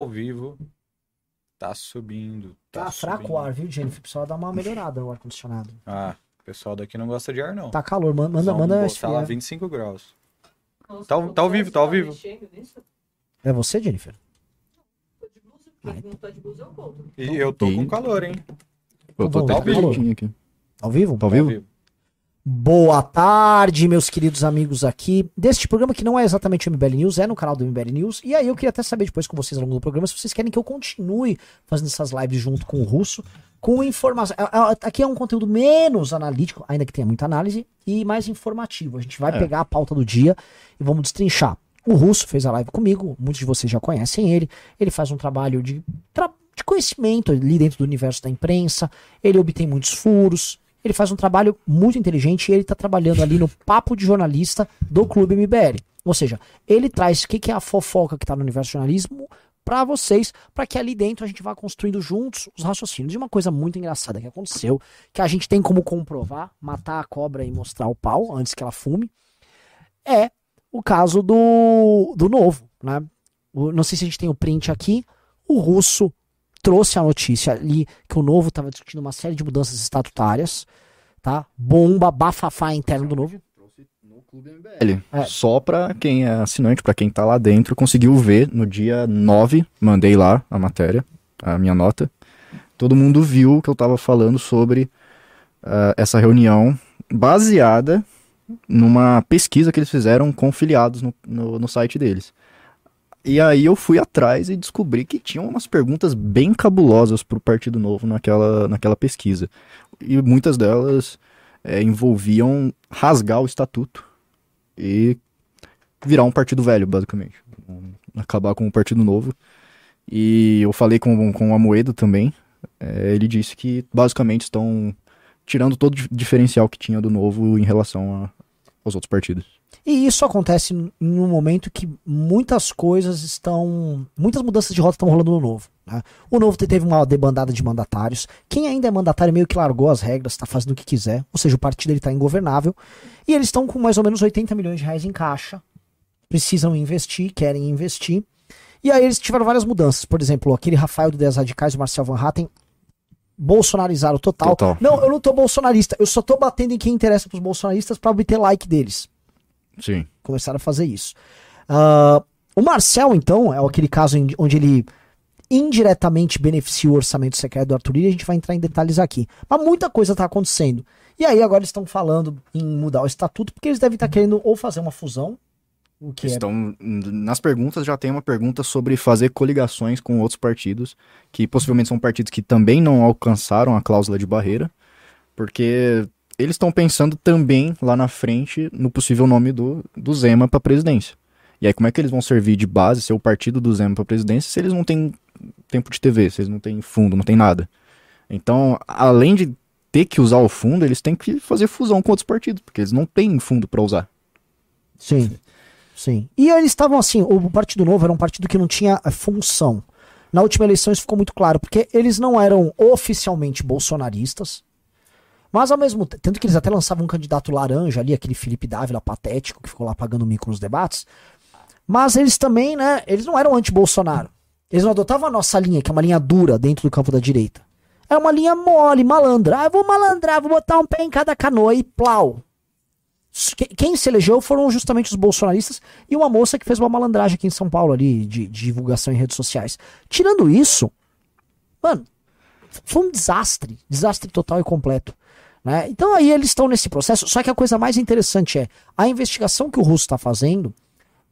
ao vivo. Tá subindo. Tá, Tá fraco subindo. o ar, viu, Jennifer? Precisa dar uma melhorada no ar-condicionado. Ah, o pessoal daqui não gosta de ar, não. Tá calor, man- manda, Vamos manda botar lá esfriar. 25 graus. Nossa, Tá- o tá ao vivo, tá ao vivo. É você, Jennifer? Tô de blusa, porque não tá de blusa, eu volto. E eu tô E- com calor, hein? Eu tô até ao vivo. aqui. Ao vivo? Tá ao vivo? Boa tarde, meus queridos amigos aqui deste programa que não é exatamente o MBL News, é no canal do MBL News. E aí eu queria até saber depois com vocês ao longo do programa se vocês querem que eu continue fazendo essas lives junto com o Russo, com informação. é- é- Aqui é um conteúdo menos analítico, ainda que tenha muita análise, e mais informativo. A gente vai É. pegar a pauta do dia e vamos destrinchar. O Russo fez a live comigo, muitos de vocês já conhecem ele. Ele faz um trabalho de, tra- de conhecimento ali dentro do universo da imprensa. Ele obtém muitos furos. Ele faz um trabalho muito inteligente e ele está trabalhando ali no papo de jornalista do Clube MBL. Ou seja, ele traz o que, que é a fofoca que está no universo jornalismo para vocês, para que ali dentro a gente vá construindo juntos os raciocínios. E uma coisa muito engraçada que aconteceu, que a gente tem como comprovar, matar a cobra e mostrar o pau antes que ela fume, é o caso do, do novo, né? O- não sei se a gente tem o print aqui. O russo trouxe a notícia ali que o novo estava discutindo uma série de mudanças estatutárias, tá? Bomba, bafafá interno do novo. No Clube MBL. É. Só pra quem é assinante, pra quem tá lá dentro, conseguiu ver no dia 9, mandei lá a matéria, a minha nota. Todo mundo viu que eu tava falando sobre ah, essa reunião baseada numa pesquisa que eles fizeram com filiados no, no, no site deles. E aí eu fui atrás e descobri que tinham umas perguntas bem cabulosas pro Partido Novo naquela, naquela pesquisa. E muitas delas é, envolviam rasgar o estatuto e virar um partido velho, basicamente. Acabar com o Partido Novo. E eu falei com, com o Amoedo também. é, ele disse que basicamente estão tirando todo o dif- diferencial que tinha do Novo em relação a- aos outros partidos. E isso acontece n- num momento que muitas coisas estão. Muitas mudanças de rota estão rolando no novo. né? O novo te- teve uma debandada de mandatários. Quem ainda é mandatário meio que largou as regras, está fazendo o que quiser. Ou seja, o partido está ingovernável. E eles estão com mais ou menos 80 milhões de reais em caixa. Precisam investir, querem investir. E aí eles tiveram várias mudanças. Por exemplo, aquele Rafael do 10 Radicais o Marcel Van Hatten bolsonarizaram total. Total. Não, eu não tô bolsonarista. Eu só tô batendo em quem interessa pros bolsonaristas para obter like deles Sim. começaram a fazer isso. Ah, o Marcel, então, é aquele caso onde ele indiretamente beneficia o orçamento secreto do Arthur Lira, a gente vai entrar em detalhes aqui. Mas muita coisa está acontecendo. E aí agora eles estão falando em mudar o estatuto, porque eles devem estar querendo ou fazer uma fusão, o que é Estão, nas perguntas já tem uma pergunta sobre fazer coligações com outros partidos, que possivelmente são partidos que também não alcançaram a cláusula de barreira, porque eles estão pensando também lá na frente no possível nome do, do Zema para presidência. E aí como é que eles vão servir de base, ser o partido do Zema para presidência, se eles não têm tempo de TV, se eles não têm fundo, não tem nada. Então, além de ter que usar o fundo, eles têm que fazer fusão com outros partidos, porque eles não têm fundo para usar. Sim, sim. E eles estavam assim, o Partido Novo era um partido que não tinha eh, função. Na última eleição isso ficou muito claro, porque eles não eram oficialmente bolsonaristas, mas ao mesmo tempo, tanto que eles até lançavam um candidato laranja ali, aquele Felipe Dávila patético, que ficou lá pagando mico nos debates, mas eles também, né, eles não eram anti-Bolsonaro. Eles não adotavam a nossa linha, que é uma linha dura dentro do campo da direita. É uma linha mole, malandra. Ah, vou malandrar, vou botar um pé em cada canoa e plau. Que- Quem se elegeu foram justamente os bolsonaristas e uma moça que fez uma malandragem aqui em São Paulo ali, de, de divulgação em redes sociais. Tirando isso, mano, foi um desastre. Desastre total e completo. Né? Então aí eles estão nesse processo. Só que a coisa mais interessante é a investigação que o Russo está fazendo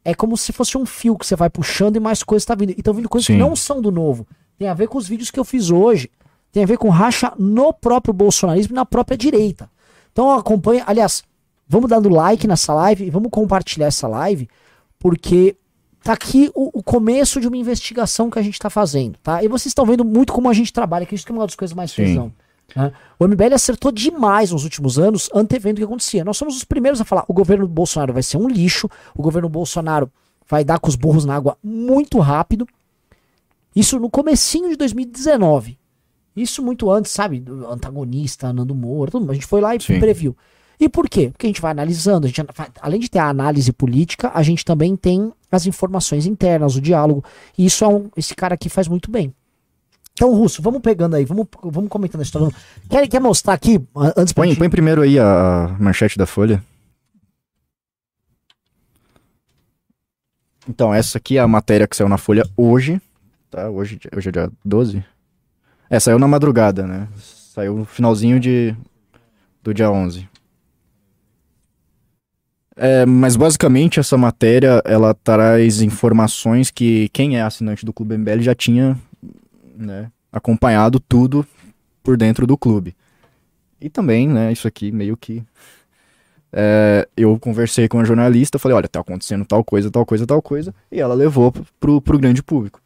é como se fosse um fio que você vai puxando e mais coisas estão vindo. E estão vindo coisas que Sim. não são do novo. Tem a ver com os vídeos que eu fiz hoje. Tem a ver com racha no próprio bolsonarismo e na própria direita. Então acompanha. Aliás, vamos dando like nessa live e vamos compartilhar essa live, porque tá aqui o, o começo de uma investigação que a gente tá fazendo, tá? E vocês estão vendo muito como a gente trabalha, que isso que é uma das coisas mais Sim. Né? O MBL acertou demais nos últimos anos, antevendo o que acontecia. Nós somos os primeiros a falar: o governo Bolsonaro vai ser um lixo, o governo Bolsonaro vai dar com os burros na água muito rápido. Isso no comecinho de 2019. Isso muito antes, sabe? Do antagonista, Nando Moura. A gente foi lá e Sim. previu. E por quê? Porque a gente vai analisando, a gente, além de ter a análise política, a gente também tem as informações internas, o diálogo. E isso é um, esse cara aqui faz muito bem. Então, Russo, vamos pegando aí, vamos, vamos comentando a história. Quer, quer mostrar aqui, antes Põe, gente- põe primeiro aí a manchete da Folha. Então, essa aqui é a matéria que saiu na Folha hoje. Tá? Hoje, hoje é dia 12? É, saiu na madrugada, né? Saiu no finalzinho de, do dia 11. É, mas basicamente essa matéria, ela traz informações que quem é assinante do Clube MBL já tinha né, acompanhado tudo por dentro do clube. E também, né, isso aqui meio que. é, eu conversei com a jornalista, falei, olha, tá acontecendo tal coisa, tal coisa, tal coisa, e ela levou pro, pro grande público.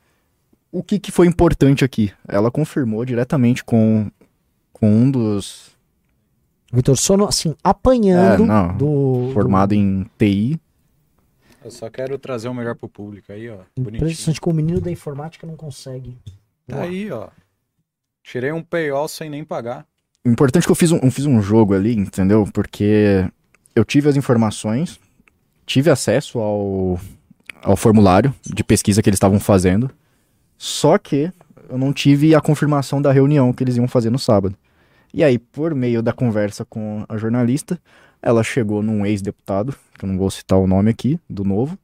O que, que foi importante aqui? Ela confirmou diretamente com, com um dos Vitor Sono, assim, apanhando É, não, do. formado em TI. Eu só quero trazer o melhor pro público aí, ó. do... Impressionante que o menino da informática não consegue. Tá aí, ó. Tirei um paywall sem nem pagar. O importante é que eu fiz um, eu fiz um jogo ali, entendeu? Porque eu tive as informações, tive acesso ao, ao formulário de pesquisa que eles estavam fazendo, só que eu não tive a confirmação da reunião que eles iam fazer no sábado. E aí, por meio da conversa com a jornalista, ela chegou num ex-deputado, que eu não vou citar o nome aqui, do novo,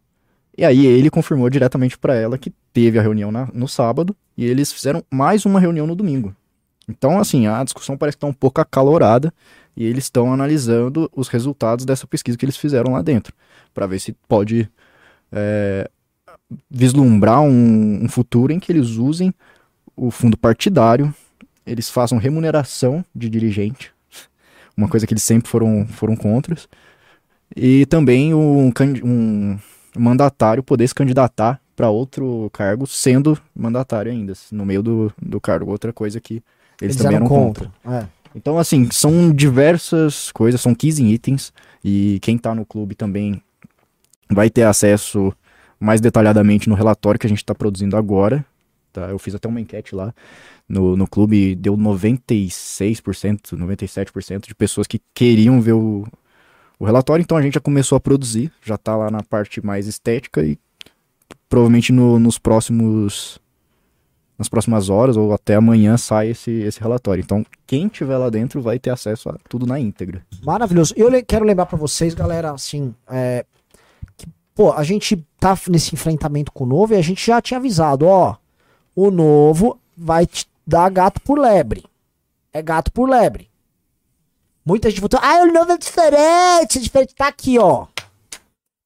e aí ele confirmou diretamente para ela que teve a reunião na- no sábado e eles fizeram mais uma reunião no domingo. Então, assim, a discussão parece que está um pouco acalorada e eles estão analisando os resultados dessa pesquisa que eles fizeram lá dentro, para ver se pode é, vislumbrar um, um futuro em que eles usem o fundo partidário, eles façam remuneração de dirigente, uma coisa que eles sempre foram, foram contra, e também um, um mandatário poder se candidatar para outro cargo sendo mandatário ainda, no meio do, do cargo, outra coisa que eles, também eram eram contra. É. Então, assim, são diversas coisas, são 15 itens, e quem tá no clube também vai ter acesso mais detalhadamente no relatório que a gente tá produzindo agora. Tá? Eu fiz até uma enquete lá no, no clube deu 96%, 97% de pessoas que queriam ver o, o relatório, então a gente já começou a produzir, já tá lá na parte mais estética e provavelmente no- nos próximos nas próximas horas ou até amanhã sai esse, esse relatório. Então, quem tiver lá dentro vai ter acesso a tudo na íntegra. Maravilhoso. Eu le- quero lembrar pra vocês, galera, assim, é, que, pô, a gente tá nesse enfrentamento com o novo e a gente já tinha avisado, ó, o novo vai te dar gato por lebre. É gato por lebre. Muita gente votou, ah, o novo é diferente, é diferente. Tá aqui, ó.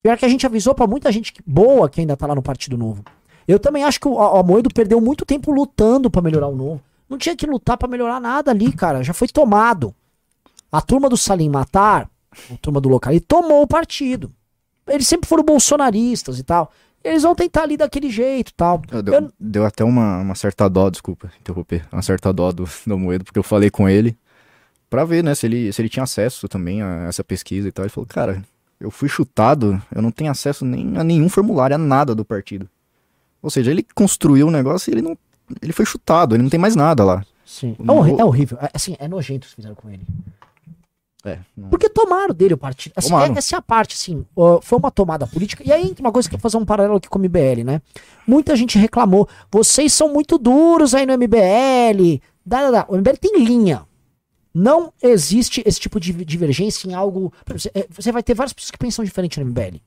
Pior que a gente avisou pra muita gente boa que ainda tá lá no Partido Novo. Eu também acho que o, o Amoedo perdeu muito tempo lutando pra melhorar o novo. Não tinha que lutar pra melhorar nada ali, cara. Já foi tomado. A turma do Salim Matar, a turma do local, tomou o partido. Eles sempre foram bolsonaristas e tal. Eles vão tentar ali daquele jeito e tal. Deu, Eu- deu até uma, uma certa dó, desculpa interromper, uma certa dó do, do Moedo, porque eu falei com ele pra ver, né, se ele, se ele tinha acesso também a essa pesquisa e tal. Ele falou, cara, eu fui chutado, eu não tenho acesso nem a nenhum formulário, a nada do partido. Ou seja, ele construiu um negócio e ele não. Ele foi chutado, ele não tem mais nada lá. Sim. O É, horri- é horrível. É, assim, é nojento o que fizeram com ele. É, não- Porque tomaram dele o partido. Assim, é- essa é a parte, assim. foi uma tomada política. E aí, entra uma coisa que eu vou fazer um paralelo aqui com o MBL, né? Muita gente reclamou. Vocês são muito duros aí no MBL. Dá, dá, dá. O MBL tem linha. Não existe esse tipo de divergência em algo. é, você vai ter várias pessoas que pensam diferente no MBL.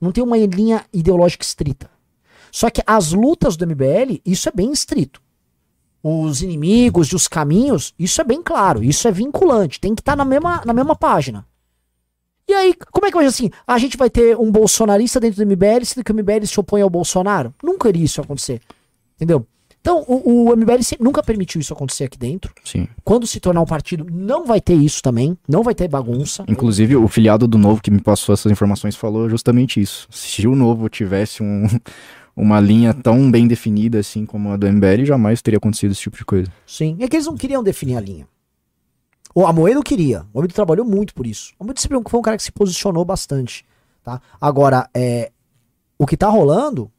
Não tem uma linha ideológica estrita. Só que as lutas do MBL, isso é bem estrito. Os inimigos e os caminhos, isso é bem claro, isso é vinculante, tem que estar na, mesma, na mesma página. E aí, como é que hoje assim, a gente vai ter um bolsonarista dentro do MBL, sendo que o MBL se opõe ao Bolsonaro? Nunca iria isso acontecer. Entendeu? Então, o, o MBL nunca permitiu isso acontecer aqui dentro. Sim. Quando se tornar um partido, não vai ter isso também, não vai ter bagunça. Inclusive, o filiado do Novo que me passou essas informações falou justamente isso. Se o Novo tivesse um- uma linha tão bem definida assim como a do MBL, jamais teria acontecido esse tipo de coisa. Sim. É que eles não queriam definir a linha. O Amoedo queria. O Amoedo trabalhou muito por isso. O Amoedo sempre foi um cara que se posicionou bastante. Tá? Agora, é, o que tá rolando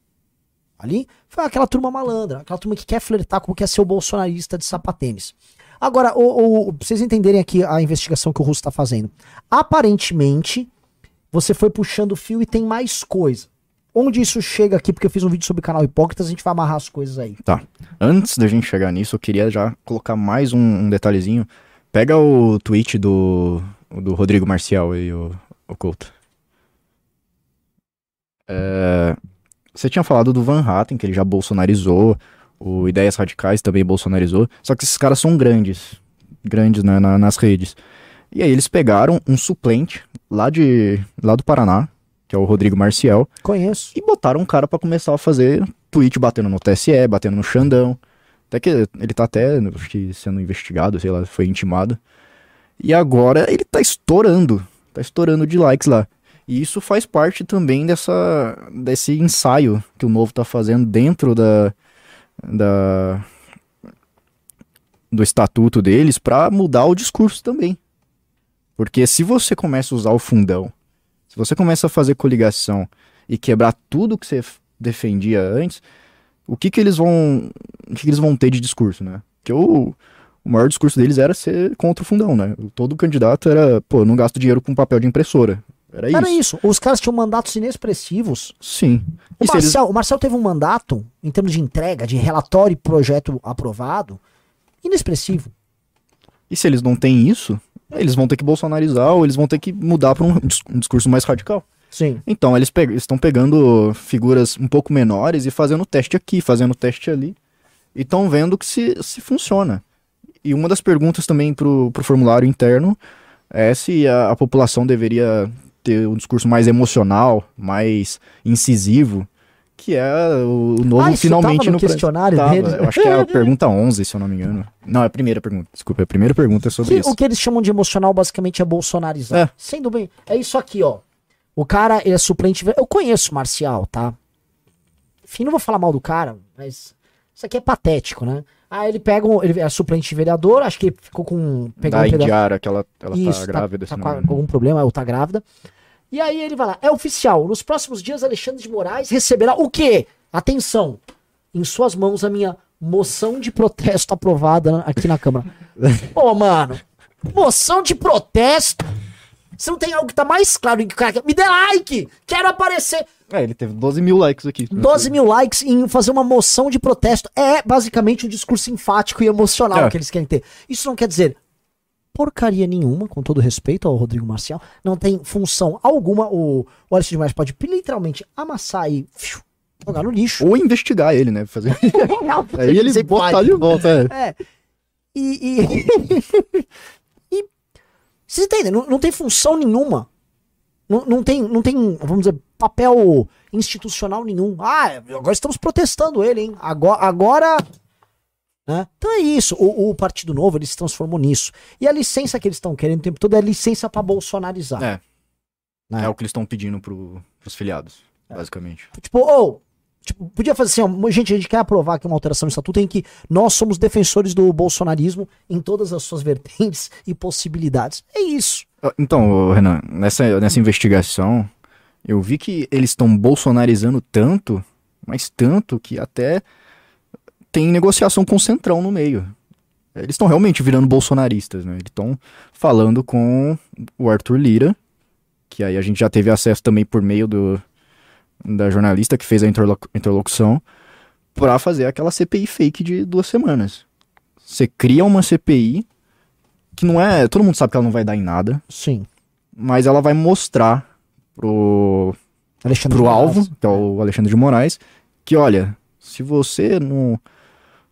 ali foi aquela turma malandra, aquela turma que quer flertar como quer ser o bolsonarista de sapatênis. Agora, o, o, pra vocês entenderem aqui a investigação que o Russo tá fazendo. Aparentemente, você foi puxando o fio e tem mais coisa. onde isso chega aqui, porque eu fiz um vídeo sobre o canal Hipócritas, a gente vai amarrar as coisas aí. Antes da gente chegar nisso, eu queria já colocar mais um, um detalhezinho. Pega o tweet do, do Rodrigo Marcial aí, o, o Couto. É, você tinha falado do Van Hatten, que ele já bolsonarizou, o Ideias Radicais também bolsonarizou, só que esses caras são grandes, grandes né, na- nas redes. E aí eles pegaram um suplente lá, de, lá do Paraná, que é o Rodrigo Marcial, Conheço. e botaram um cara pra começar a fazer tweet batendo no TSE, batendo no Xandão. Até que ele tá até, sendo investigado, sei lá, foi intimado. E agora ele tá estourando, tá estourando de likes lá. E isso faz parte também dessa desse ensaio que o Novo tá fazendo dentro da da do estatuto deles pra mudar o discurso também. Porque se você começa a usar o fundão, se você começa a fazer coligação e quebrar tudo que você defendia antes, o que que eles vão, o que que eles vão ter de discurso, né? Porque o, o maior discurso deles era ser contra o fundão, né? Todo candidato era, pô, não gasto dinheiro com papel de impressora. Era isso. Era isso. Os caras tinham mandatos inexpressivos. Sim. O E se eles- Marcel, o Marcel teve um mandato, em termos de entrega, de relatório e projeto aprovado, inexpressivo. E se eles não têm isso, eles vão ter que bolsonarizar ou eles vão ter que mudar para um, um discurso mais radical. Sim. Então, eles pe- estão pegando figuras um pouco menores e fazendo teste aqui, fazendo teste ali. E estão vendo que se, se funciona. E uma das perguntas também pro, pro formulário interno é se a, a população deveria ter um discurso mais emocional, mais incisivo, que é o, novo Ah, isso finalmente tava no pre- questionário Tava, deles? Eu acho que é a pergunta 11, se eu não me engano. Não, é a primeira pergunta. Desculpa, é a primeira pergunta é sobre Que- isso. o que eles chamam de emocional basicamente é bolsonarizar. É. Sendo bem, é isso aqui, ó. O cara, ele é suplente. Eu conheço o Marcial, tá? Enfim, não vou falar mal do cara, mas isso aqui é patético, né? Aí ele pega, um, ele é suplente vereador, acho que ficou com. Pegou Da um pedaço- Indiara, que ela, ela Isso, tá grávida. tá engano. com algum problema, ou tá grávida. E aí ele vai lá, é oficial, nos próximos dias Alexandre de Moraes receberá o quê? Atenção, em suas mãos a minha moção de protesto aprovada aqui na Câmara. Ô, mano, moção de protesto? Você não tem algo que tá mais claro que o cara quer? Me dê like! Quero aparecer! É, ele teve 12 mil likes aqui. 12 mil likes em fazer uma moção de protesto. É basicamente um discurso enfático e emocional É. que eles querem ter. Isso não quer dizer porcaria nenhuma, com todo respeito ao Rodrigo Marcial. Não tem função alguma. O, o Alexandre de Moraes pode literalmente amassar e fiu, jogar no lixo. Ou investigar ele, né? Fazer... Aí ele botar faz. de volta. É. É. E. e... e vocês entendem? Não, não tem função nenhuma. Não, não, tem, não tem, vamos dizer, papel institucional nenhum. Ah, agora estamos protestando ele, hein? Agora. agora né? Então é isso. O, o Partido Novo ele se transformou nisso. E a licença que eles estão querendo o tempo todo é licença pra bolsonarizar. É. né? É o que eles estão pedindo pro, pros filiados, basicamente. Tipo, ou. tipo, podia fazer assim, ó, gente, a gente quer aprovar aqui uma alteração no estatuto em que nós somos defensores do bolsonarismo em todas as suas vertentes e possibilidades. É isso. Ah, Então, Renan, nessa, nessa investigação, eu vi que eles estão bolsonarizando tanto, mas tanto que até tem negociação com o Centrão no meio. Eles estão realmente virando bolsonaristas, né? Eles estão falando com o Arthur Lira, que aí a gente já teve acesso também por meio do, da jornalista que fez a interlo- interlocução, pra fazer aquela CPI fake de duas semanas. Você cria uma CPI que não é. Todo mundo sabe que ela não vai dar em nada, Sim. mas ela vai mostrar pro, Alexandre pro alvo, que é o Alexandre de Moraes, que olha, se você não,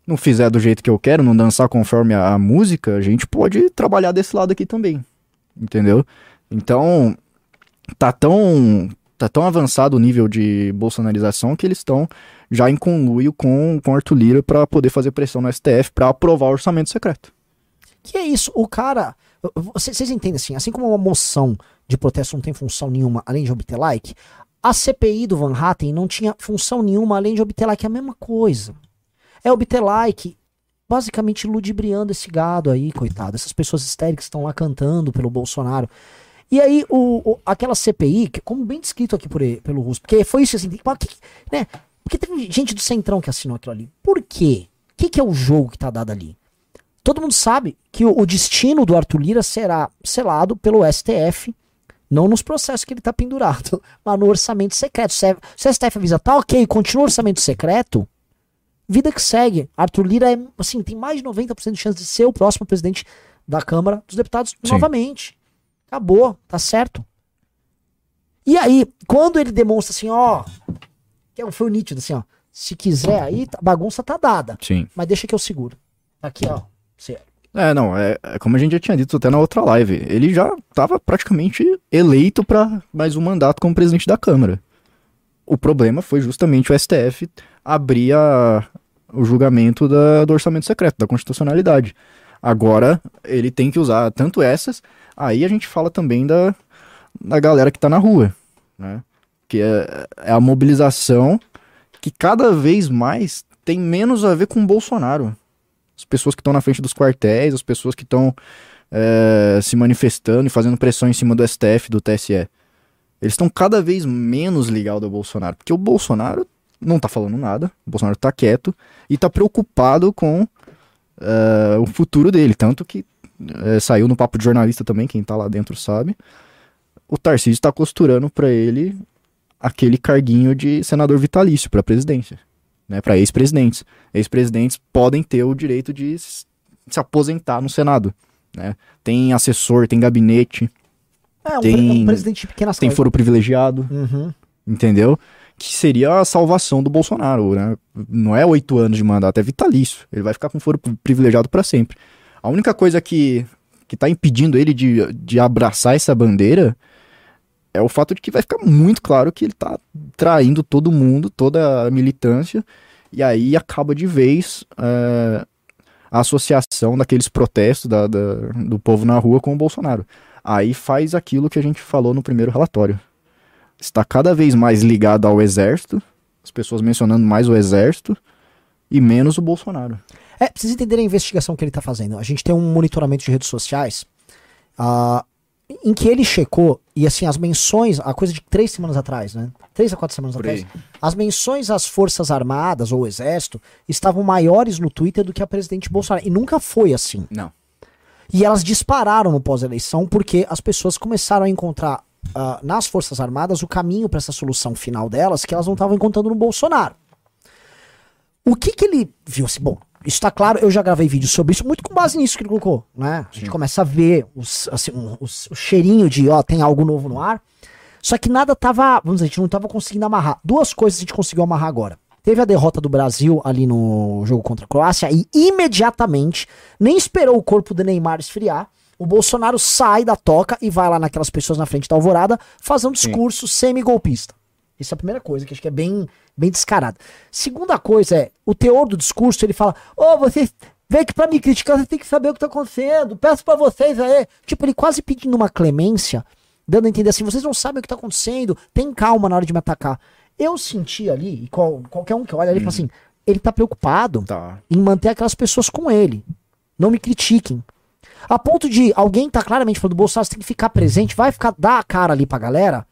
não fizer do jeito que eu quero, não dançar conforme a, a música, a gente pode trabalhar desse lado aqui também. Entendeu? Então, tá tão, tá tão avançado o nível de bolsonarização que eles estão já em conluio com, com Arthur Lira para poder fazer pressão no STF para aprovar o orçamento secreto. Que é isso? O cara. Vocês, entendem assim? Assim como uma moção de protesto não tem função nenhuma além de obter like, a CPI do Van Hatten não tinha função nenhuma além de obter like. É a mesma coisa. É obter like, basicamente ludibriando esse gado aí, coitado. Essas pessoas histéricas estão lá cantando pelo Bolsonaro. E aí, o, o- aquela CPI, que, como bem descrito aqui por, pelo Russo, porque foi isso assim, mas que- né? Porque teve gente do Centrão que assinou aquilo ali. Por quê? O que, que é o jogo que tá dado ali? Todo mundo sabe que o, o destino do Arthur Lira será selado pelo STF Não nos processos que ele tá pendurado, mas no orçamento secreto. Se, se a STF avisa, tá ok, continua o orçamento secreto, vida que segue. Arthur Lira é, assim, tem mais de 90% de chance de ser o próximo presidente da Câmara dos Deputados Sim. novamente. Acabou, tá certo. E aí, quando ele demonstra assim, ó, que é- foi o nítido, assim, ó, se quiser aí, a bagunça tá dada, Sim. mas deixa que eu seguro. Aqui, ó, você- É, não, é, é como a gente já tinha dito até na outra live. Ele já estava praticamente eleito para mais um mandato como presidente da Câmara. O problema foi justamente o STF abrir a- o julgamento da- do orçamento secreto, da constitucionalidade. Agora ele tem que usar tanto essas, aí a gente fala também da, da galera que tá na rua, né? Que é, é a mobilização que cada vez mais tem menos a ver com o Bolsonaro as pessoas que estão na frente dos quartéis, as pessoas que estão é, se manifestando e fazendo pressão em cima do STF, do TSE. Eles estão cada vez menos ligados ao Bolsonaro, porque o Bolsonaro não tá falando nada, o Bolsonaro tá quieto e tá preocupado com é, o futuro dele, tanto que é, saiu no papo de jornalista também, quem tá lá dentro sabe. O Tarcísio tá costurando pra ele aquele carguinho de senador vitalício pra presidência, né, para ex-presidentes ex-presidentes podem ter o direito de se aposentar no Senado. Né? Tem assessor, tem gabinete, É, um, Tem- pre- um presidente de pequenas tem foro privilegiado, Uhum. entendeu? Que seria a salvação do Bolsonaro, né? Não é oito anos de mandato, é vitalício. Ele vai ficar com foro pri- privilegiado para sempre. A única coisa que, que tá impedindo ele de, de abraçar essa bandeira é o fato de que vai ficar muito claro que ele tá traindo todo mundo, toda a militância, e aí acaba de vez é, a associação daqueles protestos da- da- do povo na rua com o Bolsonaro. Aí faz aquilo que a gente falou no primeiro relatório. Está cada vez mais ligado ao exército, as pessoas mencionando mais o exército e menos o Bolsonaro. É, precisa entender a investigação que ele tá fazendo. A gente tem um monitoramento de redes sociais ah, em que ele checou, e assim, as menções, a coisa de três semanas atrás, né? Três a quatro semanas Por atrás. aí. As menções às Forças Armadas ou Exército estavam maiores no Twitter do que a presidente Bolsonaro. E nunca foi assim. Não. E elas dispararam no pós-eleição porque as pessoas começaram a encontrar ah, nas Forças Armadas o caminho para essa solução final delas que elas não estavam encontrando no Bolsonaro. O que que ele viu assim? Bom, isso tá claro, eu já gravei vídeo sobre isso, muito com base nisso que ele colocou, né? A gente Sim. começa a ver os, assim, um- os- o cheirinho de, ó, tem algo novo no ar. Só que nada tava, vamos dizer, a gente não tava conseguindo amarrar. Duas coisas a gente conseguiu amarrar agora. Teve a derrota do Brasil ali no jogo contra a Croácia e imediatamente, nem esperou o corpo do Neymar esfriar, o Bolsonaro sai da toca e vai lá naquelas pessoas na frente da alvorada fazer um discurso semi-golpista. Isso é a primeira coisa, que acho que é bem, bem descarado. Segunda coisa é, o teor do discurso, ele fala, ô, vocês vem aqui pra me criticar, vocês têm que saber o que tá acontecendo, peço pra vocês aí. Tipo, ele quase pedindo uma clemência, dando a entender assim, vocês não sabem o que tá acontecendo, tem calma na hora de me atacar. Eu senti ali, e qual- qualquer um que olha ali fala assim, ele tá preocupado Tá. em manter aquelas pessoas com ele. Não me critiquem. A ponto de alguém tá claramente falando, Bolsonaro, você tem que ficar presente, vai ficar, dar a cara ali pra galera,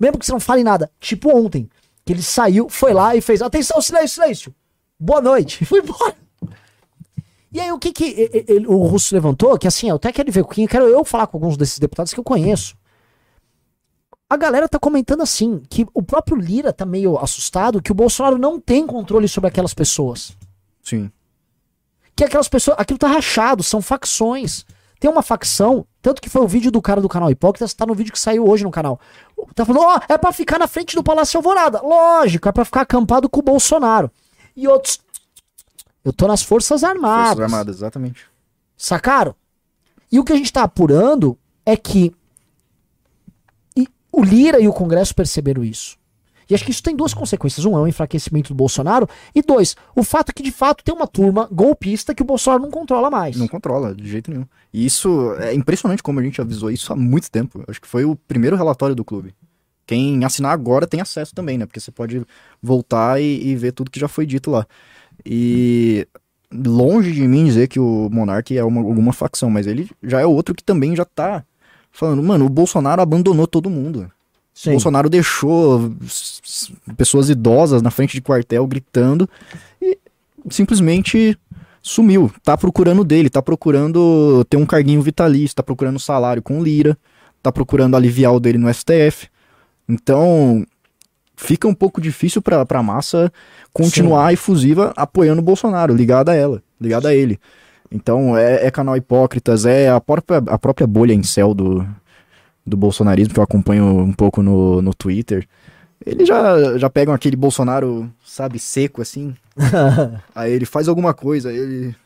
mesmo que você não fale nada. Tipo ontem, que ele saiu, foi lá e fez, atenção, silêncio, silêncio. Boa noite. E foi embora. E aí o que que ele- o Russo levantou, que assim, eu até quero ver quem, quero eu falar com alguns desses deputados que eu conheço. A galera tá comentando assim, que o próprio Lira tá meio assustado que o Bolsonaro não tem controle sobre aquelas pessoas Sim. Que aquelas pessoas, aquilo tá rachado, são facções. Tem uma facção, tanto que foi o vídeo do cara do canal Hipócritas, tá no vídeo que saiu hoje no canal. Tá falando, ó, é pra ficar na frente do Palácio Alvorada. Lógico, é pra ficar acampado com o Bolsonaro. E outros, eu tô nas Forças Armadas. Forças Armadas, exatamente. Sacaram? E o que a gente tá apurando é que e o Lira e o Congresso perceberam isso. E acho que isso tem duas consequências. Um é o enfraquecimento do Bolsonaro. E dois, o fato que de fato tem uma turma golpista que o Bolsonaro não controla mais. Não controla, de jeito nenhum. E isso é impressionante como a gente avisou isso há muito tempo. Acho que foi o primeiro relatório do clube. Quem assinar agora tem acesso também, né? Porque você pode voltar e, e ver tudo que já foi dito lá. E longe de mim dizer que o Monark é uma, alguma facção, mas ele já é outro que também já tá falando, mano, o Bolsonaro abandonou todo mundo. O Bolsonaro deixou pessoas idosas na frente de quartel gritando e simplesmente sumiu. Tá procurando dele, tá procurando ter um carguinho vitalício, tá procurando salário com lira, tá procurando aliviar o dele no STF. Então, fica um pouco difícil pra, pra massa continuar efusiva apoiando o Bolsonaro, ligada a ela, ligada a ele. Então, é, é canal Hipócritas, é a própria, a própria bolha em céu do, do bolsonarismo, que eu acompanho um pouco no, no Twitter. Eles já, já pegam aquele Bolsonaro, sabe, seco assim. Aí ele faz alguma coisa, aí ele.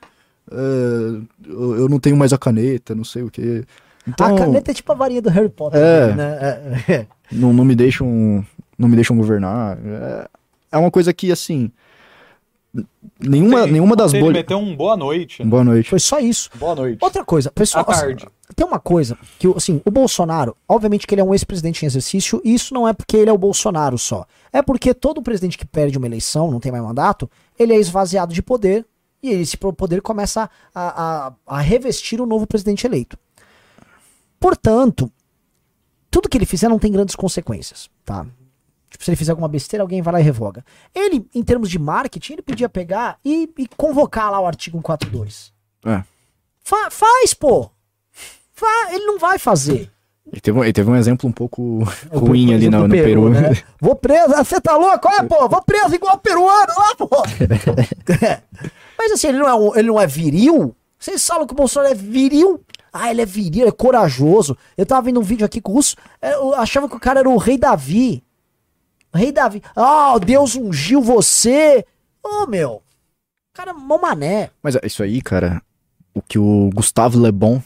"Ah, eu, eu não tenho mais a caneta, não sei o quê. Então, A caneta é tipo a varinha do Harry Potter, É. né? É, é. não, não me deixam. Não me deixam governar. É, é uma coisa que, assim. Nenhuma, nenhuma das ontem Ele bolhas. meteu um boa noite. Boa noite. Foi só isso. Boa noite. Outra coisa, pessoal, À assim, tarde. Tem uma coisa que, assim, o Bolsonaro, obviamente que ele é um ex-presidente em exercício, e isso não é porque ele é o Bolsonaro só. É porque todo presidente que perde uma eleição, não tem mais mandato, ele é esvaziado de poder, e esse poder começa a, a, a revestir o novo presidente eleito. Portanto, tudo que ele fizer não tem grandes consequências, tá? Tipo, se ele fizer alguma besteira, alguém vai lá e revoga. Ele, em termos de marketing, ele podia pegar e, e convocar lá o artigo 142. É. Fa- faz, pô! Fa- ele não vai fazer. Ele teve, um- ele teve um exemplo um pouco ruim ali no, no Peru. né? Vou preso, ah, você tá louco? Olha, pô, vou preso igual peruano lá, pô! Mas assim, ele não, é um- ele não é viril? Vocês falam que o Bolsonaro é viril? Ah, ele é viril, ele é corajoso. Eu tava vendo um vídeo aqui com o russo, é, eu achava que o cara era o rei Davi. O rei Davi. Ah, Deus ungiu você. Ô, meu. Cara, mó mané. Mas é, isso aí, cara, o que o Gustavo Le Bon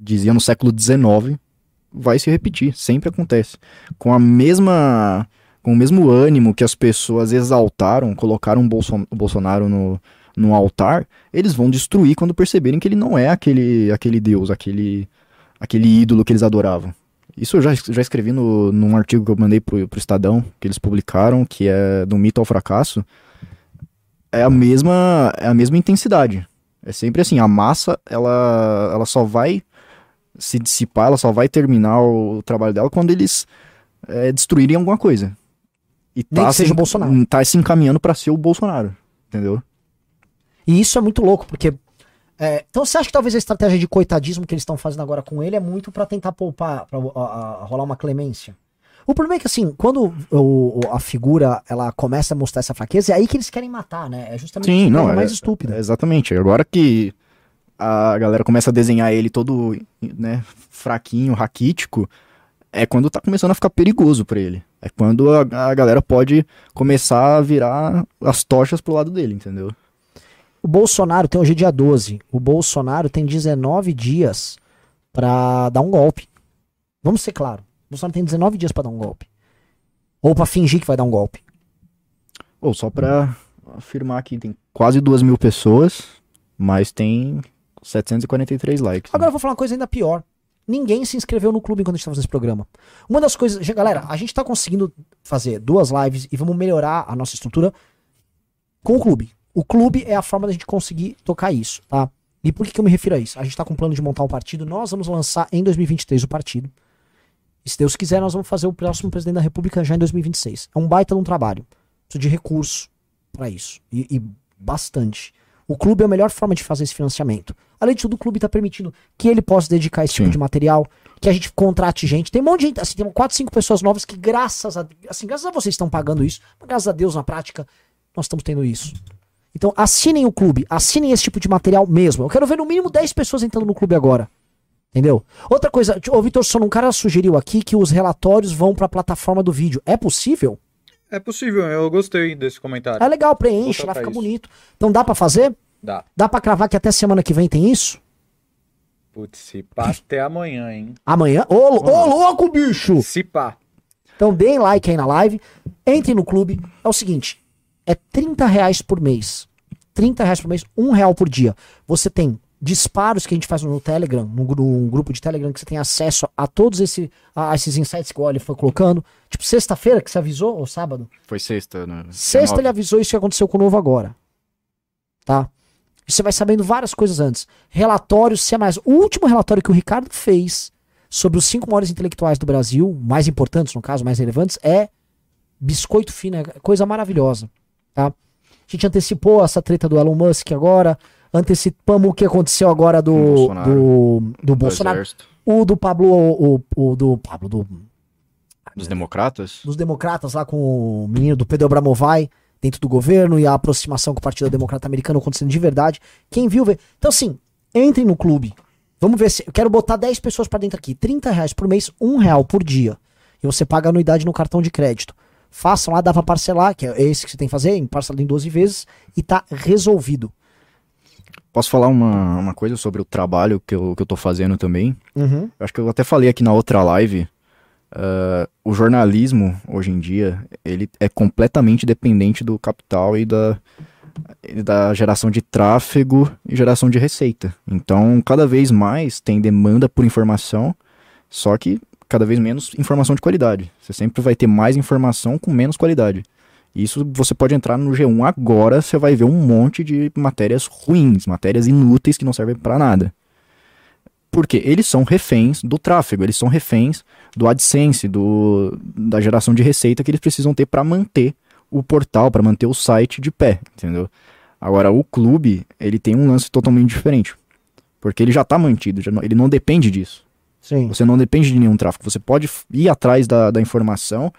dizia no século XIX vai se repetir, sempre acontece. Com a mesma. Com o mesmo ânimo que as pessoas exaltaram, colocaram o Bolson- o Bolsonaro no, no altar, eles vão destruir quando perceberem que ele não é aquele, aquele deus, aquele, aquele ídolo que eles adoravam. Isso eu já, já escrevi no, num artigo que eu mandei pro, pro Estadão, que eles publicaram, que é do mito ao fracasso. É a mesma, é a mesma intensidade. É sempre assim, a massa, ela, ela só vai se dissipar, ela só vai terminar o trabalho dela quando eles é, destruírem alguma coisa. E Nem se- seja o Bolsonaro. Tá se encaminhando pra ser o Bolsonaro, entendeu? E isso é muito louco, porque. é, então você acha que talvez a estratégia de coitadismo que eles estão fazendo agora com ele é muito pra tentar poupar, pra a- a- rolar uma clemência? O problema é que assim, quando o- a figura ela começa a mostrar essa fraqueza, é aí que eles querem matar, né? É justamente Sim, não, é- mais estúpida. É, exatamente. Agora que a galera começa a desenhar ele todo, né, fraquinho, raquítico, é quando tá começando a ficar perigoso pra ele. É quando a, a galera pode começar a virar as tochas pro lado dele, entendeu? O Bolsonaro tem hoje é dia 12. O Bolsonaro tem 19 dias pra dar um golpe. Vamos ser claro. O Bolsonaro tem 19 dias pra dar um golpe. Ou pra fingir que vai dar um golpe. Ou só pra afirmar aqui, tem quase duas mil pessoas, mas tem 743 likes. né? Agora eu vou falar uma coisa ainda pior. Ninguém se inscreveu no clube enquanto a gente tá fazendo esse programa. Uma das coisas. Galera, a gente tá conseguindo fazer duas lives e vamos melhorar a nossa estrutura com o clube. O clube é a forma da gente conseguir tocar isso, tá? E por que, que eu me refiro a isso? A gente tá com um plano de montar um partido. Nós vamos lançar em 2023 o partido. E se Deus quiser, nós vamos fazer o próximo presidente da República já em 2026. É um baita de um trabalho. Preciso de recurso pra isso. E, e bastante. O clube é a melhor forma de fazer esse financiamento. Além de tudo, o clube está permitindo que ele possa dedicar esse tipo Sim. de material, que a gente contrate gente. Tem um monte de gente, assim, tem 4, 5 pessoas novas que, graças a assim, graças a vocês estão pagando isso, mas graças a Deus, na prática, nós estamos tendo isso. Então, assinem o clube, assinem esse tipo de material mesmo. Eu quero ver no mínimo 10 pessoas entrando no clube agora. Entendeu? Outra coisa, o Vitor Sono, um cara sugeriu aqui que os relatórios vão para a plataforma do vídeo. É possível? É possível, eu gostei desse comentário. É legal, preenche, lá fica isso. bonito. Então dá pra fazer? Dá. Dá pra cravar que até semana que vem tem isso? Putz, se pá até amanhã, hein? Amanhã? Ô, lou- ô, louco, bicho! Se pá. Então deem like aí na live, entrem no clube. É o seguinte, é 30 reais por mês. 30 reais por mês, um real por dia. Você tem disparos que a gente faz no Telegram, num, gru- num grupo de Telegram, que você tem acesso a todos esse, a esses insights que o Oliver foi colocando. Tipo, sexta-feira que você avisou, ou sábado? Foi sexta, né? Sexta 19. ele avisou isso que aconteceu com o novo agora. Tá? E você vai sabendo várias coisas antes. Relatórios semanais. O último relatório que o Ricardo fez sobre os cinco maiores intelectuais do Brasil, mais importantes no caso, mais relevantes, é biscoito fino, é coisa maravilhosa. Tá? A gente antecipou essa treta do Elon Musk agora, antecipamos o que aconteceu agora do Bolsonaro. do, do Bolsonaro. O do Pablo, o, o- o do Pablo, do, Dos democratas? dos democratas lá com o menino do Pedro Abramovay dentro do governo e a aproximação com o Partido Democrata Americano acontecendo de verdade. Quem viu, vê. Então, assim, entrem no clube. Vamos ver se. Eu quero botar 10 pessoas pra dentro aqui. 30 reais por mês, 1 real por dia. E você paga anuidade no cartão de crédito. Façam lá, dá pra parcelar, que é esse que você tem que fazer, em parcelado em 12 vezes, e tá resolvido. Posso falar uma, uma coisa sobre o trabalho que eu, que eu tô fazendo também? Uhum. Eu acho que eu até falei aqui na outra live. ah, o jornalismo, hoje em dia, ele é completamente dependente do capital e da, e da geração de tráfego e geração de receita. Então, cada vez mais tem demanda por informação, só que cada vez menos informação de qualidade. Você sempre vai ter mais informação com menos qualidade. Isso você pode entrar no G1 agora, você vai ver um monte de matérias ruins, matérias inúteis que não servem para nada. Porque eles são reféns do tráfego, eles são reféns do AdSense, do, da geração de receita que eles precisam ter para manter o portal, para manter o site de pé, entendeu? Agora, o clube, ele tem um lance totalmente diferente. Porque ele já está mantido, já não- ele não depende disso. Sim. Você não depende de nenhum tráfego. Você pode ir atrás da, da informação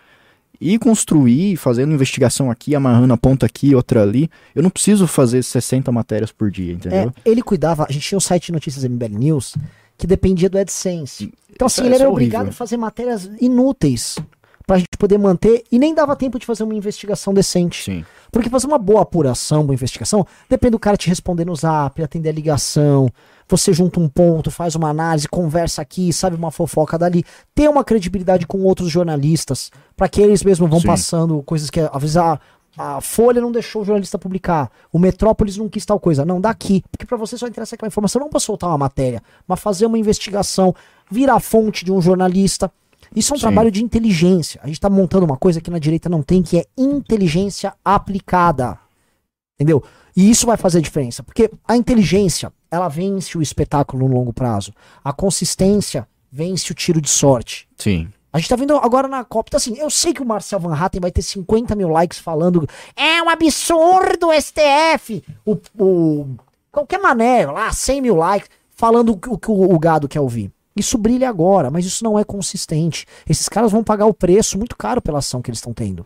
e construir, fazendo investigação aqui, amarrando a ponta aqui, outra ali. Eu não preciso fazer 60 matérias por dia, entendeu? É, ele cuidava, a gente tinha um site de notícias MBL News que dependia do AdSense. Então, assim, Isso ele era é obrigado a fazer matérias inúteis pra gente poder manter e nem dava tempo de fazer uma investigação decente. Sim. Porque fazer uma boa apuração, boa investigação, depende do cara te responder no zap, atender a ligação, você junta um ponto, faz uma análise, conversa aqui, sabe uma fofoca dali, ter uma credibilidade com outros jornalistas, pra que eles mesmos vão Sim. passando coisas que vezes a, Folha não deixou o jornalista publicar, o Metrópolis não quis tal coisa, não, daqui, porque pra você só interessa aquela informação não pra soltar uma matéria, mas fazer uma investigação, virar fonte de um jornalista. Isso é um Sim. trabalho de inteligência. A gente tá montando uma coisa que na direita não tem, que é inteligência aplicada. Entendeu? E isso vai fazer diferença, porque a inteligência, ela vence o espetáculo no longo prazo. A consistência vence o tiro de sorte. Sim. A gente tá vendo agora na Copa. Então, assim, eu sei que o Marcel Van Hatten vai ter 50 mil likes falando é um absurdo o STF. O, o- qualquer mané, lá, 100 mil likes, falando o que o, que o- o gado quer ouvir. Isso brilha agora, mas isso não é consistente. Esses caras vão pagar o preço muito caro pela ação que eles estão tendo.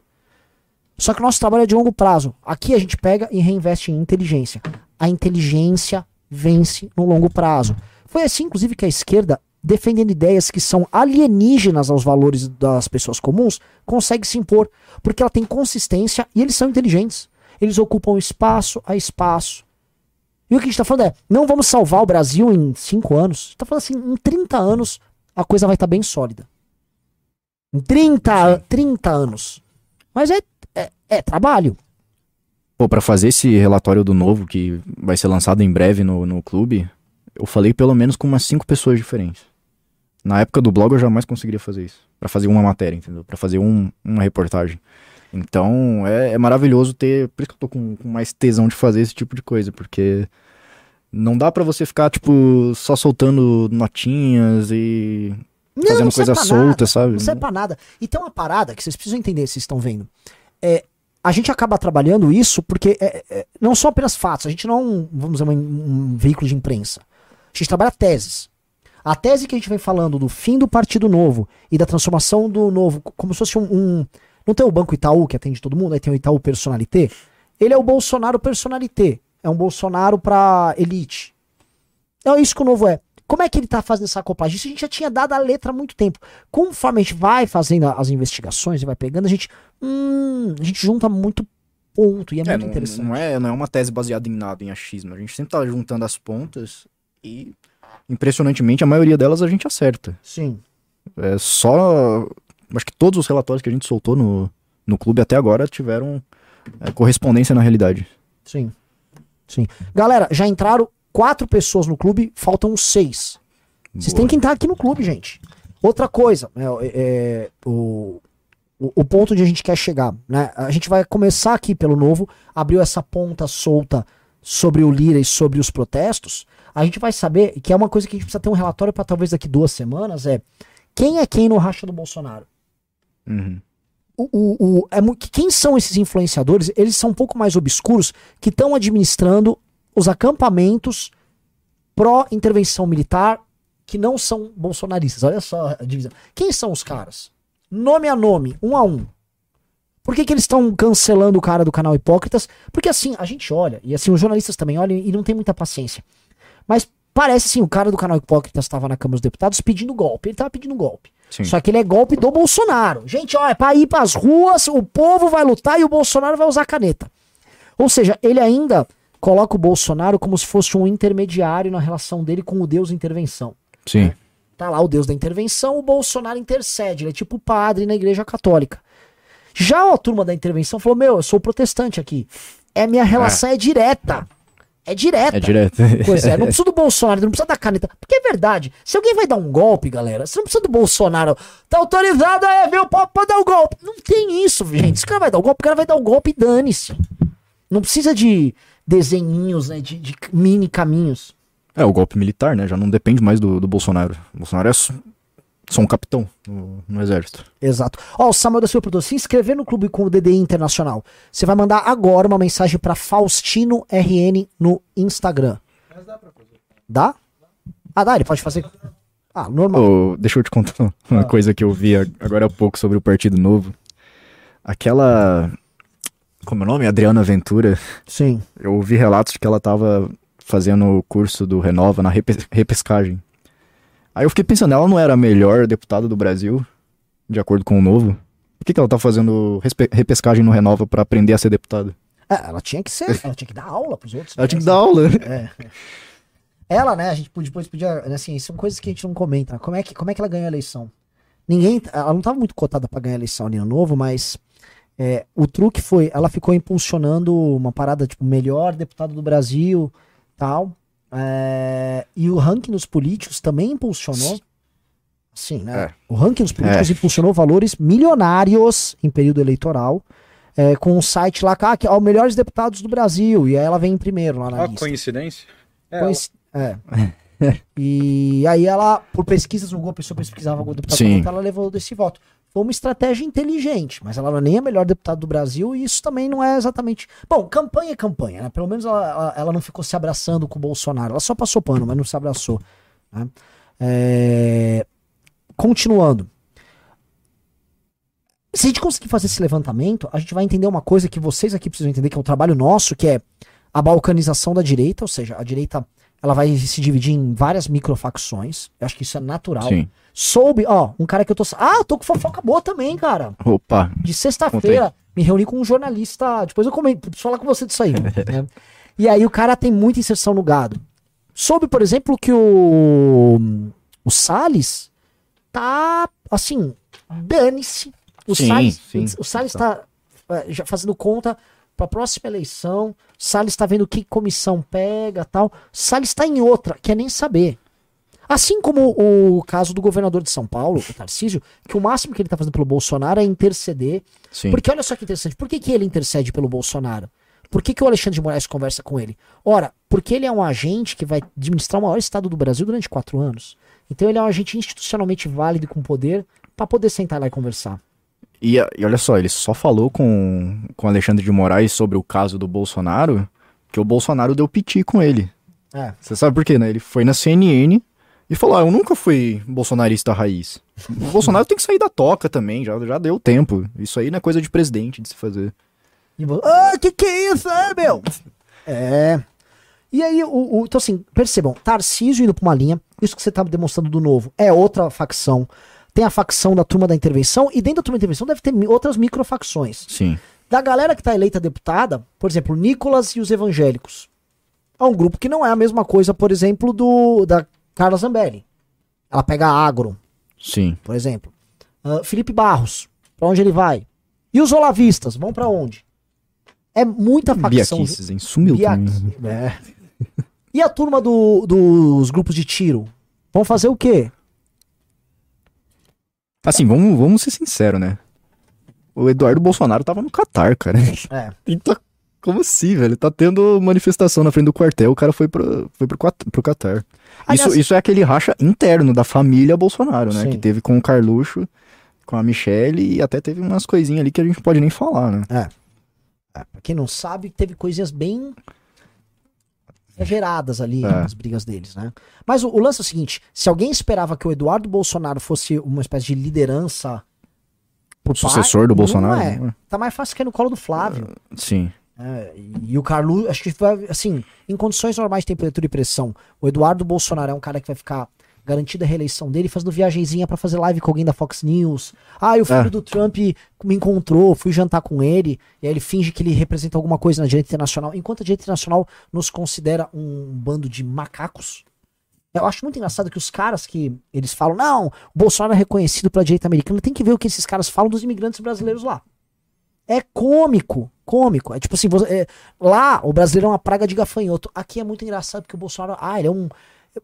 Só que o nosso trabalho é de longo prazo. Aqui a gente pega e reinveste em inteligência. A inteligência vence no longo prazo. Foi assim, inclusive, que a esquerda, defendendo ideias que são alienígenas aos valores das pessoas comuns, consegue se impor. Porque ela tem consistência e eles são inteligentes. Eles ocupam espaço a espaço. E o que a gente tá falando é, não vamos salvar o Brasil em cinco anos. A tá falando assim, em 30 anos a coisa vai estar bem sólida. Em 30, a- 30 anos. Mas é, é, é trabalho. Pô, pra fazer esse relatório do novo, que vai ser lançado em breve no, no clube, eu falei pelo menos com umas cinco pessoas diferentes. Na época do blog eu jamais conseguiria fazer isso. Pra fazer uma matéria, entendeu? Pra fazer um, uma reportagem. Então é, é maravilhoso ter. Por isso que eu tô com, com mais tesão de fazer esse tipo de coisa, porque não dá pra você ficar, tipo, só soltando notinhas e Não, fazendo não coisa solta, nada, sabe? Não serve pra nada. E tem uma parada que vocês precisam entender, vocês estão vendo. É, a gente acaba trabalhando isso porque é, é, não são apenas fatos. A gente não é um, vamos dizer, um, um veículo de imprensa. A gente trabalha teses. A tese que a gente vem falando do fim do Partido Novo e da transformação do Novo, como se fosse um. um- não tem o Banco Itaú, que atende todo mundo, aí tem o Itaú Personalité. Ele é o Bolsonaro Personalité. É um Bolsonaro pra elite. É isso que o Novo é. Como é que ele tá fazendo essa acoplagem? Isso a gente já tinha dado a letra há muito tempo. Conforme a gente vai fazendo as investigações e vai pegando, a gente. Hum, a gente junta muito ponto e é, É, muito não, interessante. não é, não é uma tese baseada em nada, em achismo. A gente sempre tá juntando as pontas e, impressionantemente, a maioria delas a gente acerta. Sim. É só. Acho que todos os relatórios que a gente soltou no, no clube até agora tiveram é, correspondência na realidade. Sim. Sim. Galera, já entraram quatro pessoas no clube, faltam seis. Vocês têm que entrar aqui no clube, gente. Outra coisa, é, é, o, o, o ponto onde a gente quer chegar, né? A gente vai começar aqui pelo novo, abriu essa ponta solta sobre o Lira e sobre os protestos. A gente vai saber, que é uma coisa que a gente precisa ter um relatório para talvez daqui duas semanas, é quem é quem no racha do Bolsonaro. Uhum. o, o, o- é quem são esses influenciadores? Eles são um pouco mais obscuros que estão administrando os acampamentos pró-intervenção militar que não são bolsonaristas. Olha só a divisão. Quem são os caras? Nome a nome, um a um. Por que, que eles estão cancelando o cara do canal Hipócritas? Porque assim, a gente olha, e assim, os jornalistas também olham e não tem muita paciência. Mas parece assim, o cara do canal Hipócritas estava na Câmara dos Deputados pedindo golpe. Ele tava pedindo golpe. Sim. Só que ele é golpe do Bolsonaro. Gente, ó, é pra ir pras ruas, o povo vai lutar e o Bolsonaro vai usar caneta. Ou seja, ele ainda coloca o Bolsonaro como se fosse um intermediário na relação dele com o Deus da intervenção. Sim. Tá lá o Deus da intervenção, o Bolsonaro intercede, ele é tipo padre na igreja católica. Já a turma da intervenção falou: Meu, eu sou protestante aqui. É minha relação é direta. É direta. É direto. Pois é, não precisa do Bolsonaro, não precisa da caneta. Porque é verdade. Se alguém vai dar um golpe, galera, você não precisa do Bolsonaro. Tá autorizado, é, viu, pra, pra dar o golpe. Não tem isso, gente. Se o cara vai dar o golpe, o cara vai dar o golpe e dane-se. Não precisa de desenhinhos, né, de, de mini caminhos. É, o golpe militar, né? Já não depende mais do, do Bolsonaro. O Bolsonaro é só um capitão no, no exército. Exato. Ó, o Samuel da Silva perguntou, se inscrever no clube com o DDI Internacional, você vai mandar agora uma mensagem pra Faustino RN no Instagram. Dá? Ah, dá, ele pode fazer. Ah, normal. Ô, deixa eu te contar uma Ah. coisa que eu vi agora há pouco sobre o Partido Novo. Aquela. Como é o nome? Adriana Ventura. Sim. Eu ouvi relatos de que ela tava fazendo o curso do Renova na repe- repescagem. Aí eu fiquei pensando, ela não era a melhor deputada do Brasil, de acordo com o Novo? Por que, que ela tá fazendo repescagem no Renova pra aprender a ser deputada? É, ela tinha que ser, ela tinha que dar aula pros outros. Ela né? tinha que dar aula. É. Ela, né, a gente depois podia, assim, são coisas que a gente não comenta. né? Como é que, como é que ela ganhou a eleição? Ninguém, ela não estava muito cotada para ganhar a eleição ali no novo, mas é, o truque foi, ela ficou impulsionando uma parada tipo melhor deputado do Brasil, tal. É, e o ranking dos políticos também impulsionou. Sim, né? É. O ranking dos políticos impulsionou valores milionários em período eleitoral. é, com um site lá, ah, que, ó, melhores deputados do Brasil, e aí ela vem em primeiro lá na Ó, lista. coincidência. É, Coinci- é. e aí ela, por pesquisas no Google, a pessoa pesquisava o deputado ela levou desse voto. Foi uma estratégia inteligente, mas ela não é nem a melhor deputada do Brasil e isso também não é exatamente. Bom, campanha é campanha, né? Pelo menos ela, ela, ela não ficou se abraçando com o Bolsonaro. Ela só passou pano, mas não se abraçou. né? É, Continuando. Se a gente conseguir fazer esse levantamento, a gente vai entender uma coisa que vocês aqui precisam entender, que é o trabalho nosso, que é a balcanização da direita, ou seja, a direita ela vai se dividir em várias microfacções. Eu acho que isso é natural. Sim. Soube, ó, um cara que eu tô. Ah, eu tô com fofoca boa também, cara. Opa, De sexta-feira, me reuni com um jornalista. Depois eu comento, preciso falar com você disso aí. né? E aí o cara tem muita inserção no gado. Soube, por exemplo, que o. O Salles tá. Assim, dane-se. O Sim, Salles, sim. o Salles tá é, já fazendo conta pra próxima eleição. Salles tá vendo que comissão pega tal. Salles tá em outra, quer nem saber. Assim como o caso do governador de São Paulo, o Tarcísio, que o máximo que ele tá fazendo pelo Bolsonaro é interceder. sim. Porque olha só que interessante, por que, que ele intercede pelo Bolsonaro? Por que, que o Alexandre de Moraes conversa com ele? Ora, porque ele é um agente que vai administrar o maior estado do Brasil durante quatro anos. Então ele é um agente institucionalmente válido e com poder pra poder sentar lá e conversar. E, e olha só, ele só falou com, com Alexandre de Moraes sobre o caso do Bolsonaro, que o Bolsonaro deu piti com ele. É. Você sabe por quê, né? Ele foi na CNN e falou: ah, eu nunca fui bolsonarista raiz. O Bolsonaro tem que sair da toca também, já, já deu tempo. Isso aí não é coisa de presidente de se fazer. Ah, que que é isso, é, meu? É. E aí, o, o- então assim, percebam, Tarcísio indo pra uma linha, isso que você tá demonstrando do novo, é outra facção. Tem a facção da turma da intervenção, e dentro da turma da intervenção deve ter outras microfacções. Sim. Da galera que tá eleita deputada, por exemplo, Nicolas e os evangélicos. É um grupo que não é a mesma coisa, por exemplo, do da Carla Zambelli. Ela pega agro, Sim. por exemplo. Ah, Felipe Barros, pra onde ele vai? E os olavistas, vão pra onde? É muita facção. Biaquices, hein? Sumiu Biaqui- é. E a turma do- dos grupos de tiro? Vão fazer o quê? Assim, vamos, vamos ser sinceros, né? O Eduardo Bolsonaro tava no Catar, cara. É. E tá- como assim, velho? Tá tendo manifestação na frente do quartel, o cara foi pro, foi pro, pro Catar. Aliás- isso, isso é aquele racha interno da família Bolsonaro, né? Sim. Que teve com o Carluxo, com a Michelle e até teve umas coisinhas ali que a gente pode nem falar, né? É, pra quem não sabe, teve coisinhas bem. Exageradas ali É. as brigas deles, né? Mas o, o lance é o seguinte: se alguém esperava que o Eduardo Bolsonaro fosse uma espécie de liderança. por Sucessor pai, do Bolsonaro, é. não é. Tá mais fácil cair no colo do Flávio. Sim. É, e o Carlos, acho que vai, assim, em condições normais de temperatura e pressão, o Eduardo Bolsonaro é um cara que vai ficar garantida a reeleição dele, fazendo viagenzinha pra fazer live com alguém da Fox News. Ah, e o filho É. do Trump me encontrou, fui jantar com ele, e aí ele finge que ele representa alguma coisa na direita internacional, enquanto a direita internacional nos considera um bando de macacos. Eu acho muito engraçado que os caras que eles falam, não, o Bolsonaro é reconhecido pela direita americana, tem que ver o que esses caras falam dos imigrantes brasileiros lá. É cômico, cômico. É tipo assim, você- é, lá o brasileiro é uma praga de gafanhoto. Aqui é muito engraçado porque o Bolsonaro, ah, ele é um.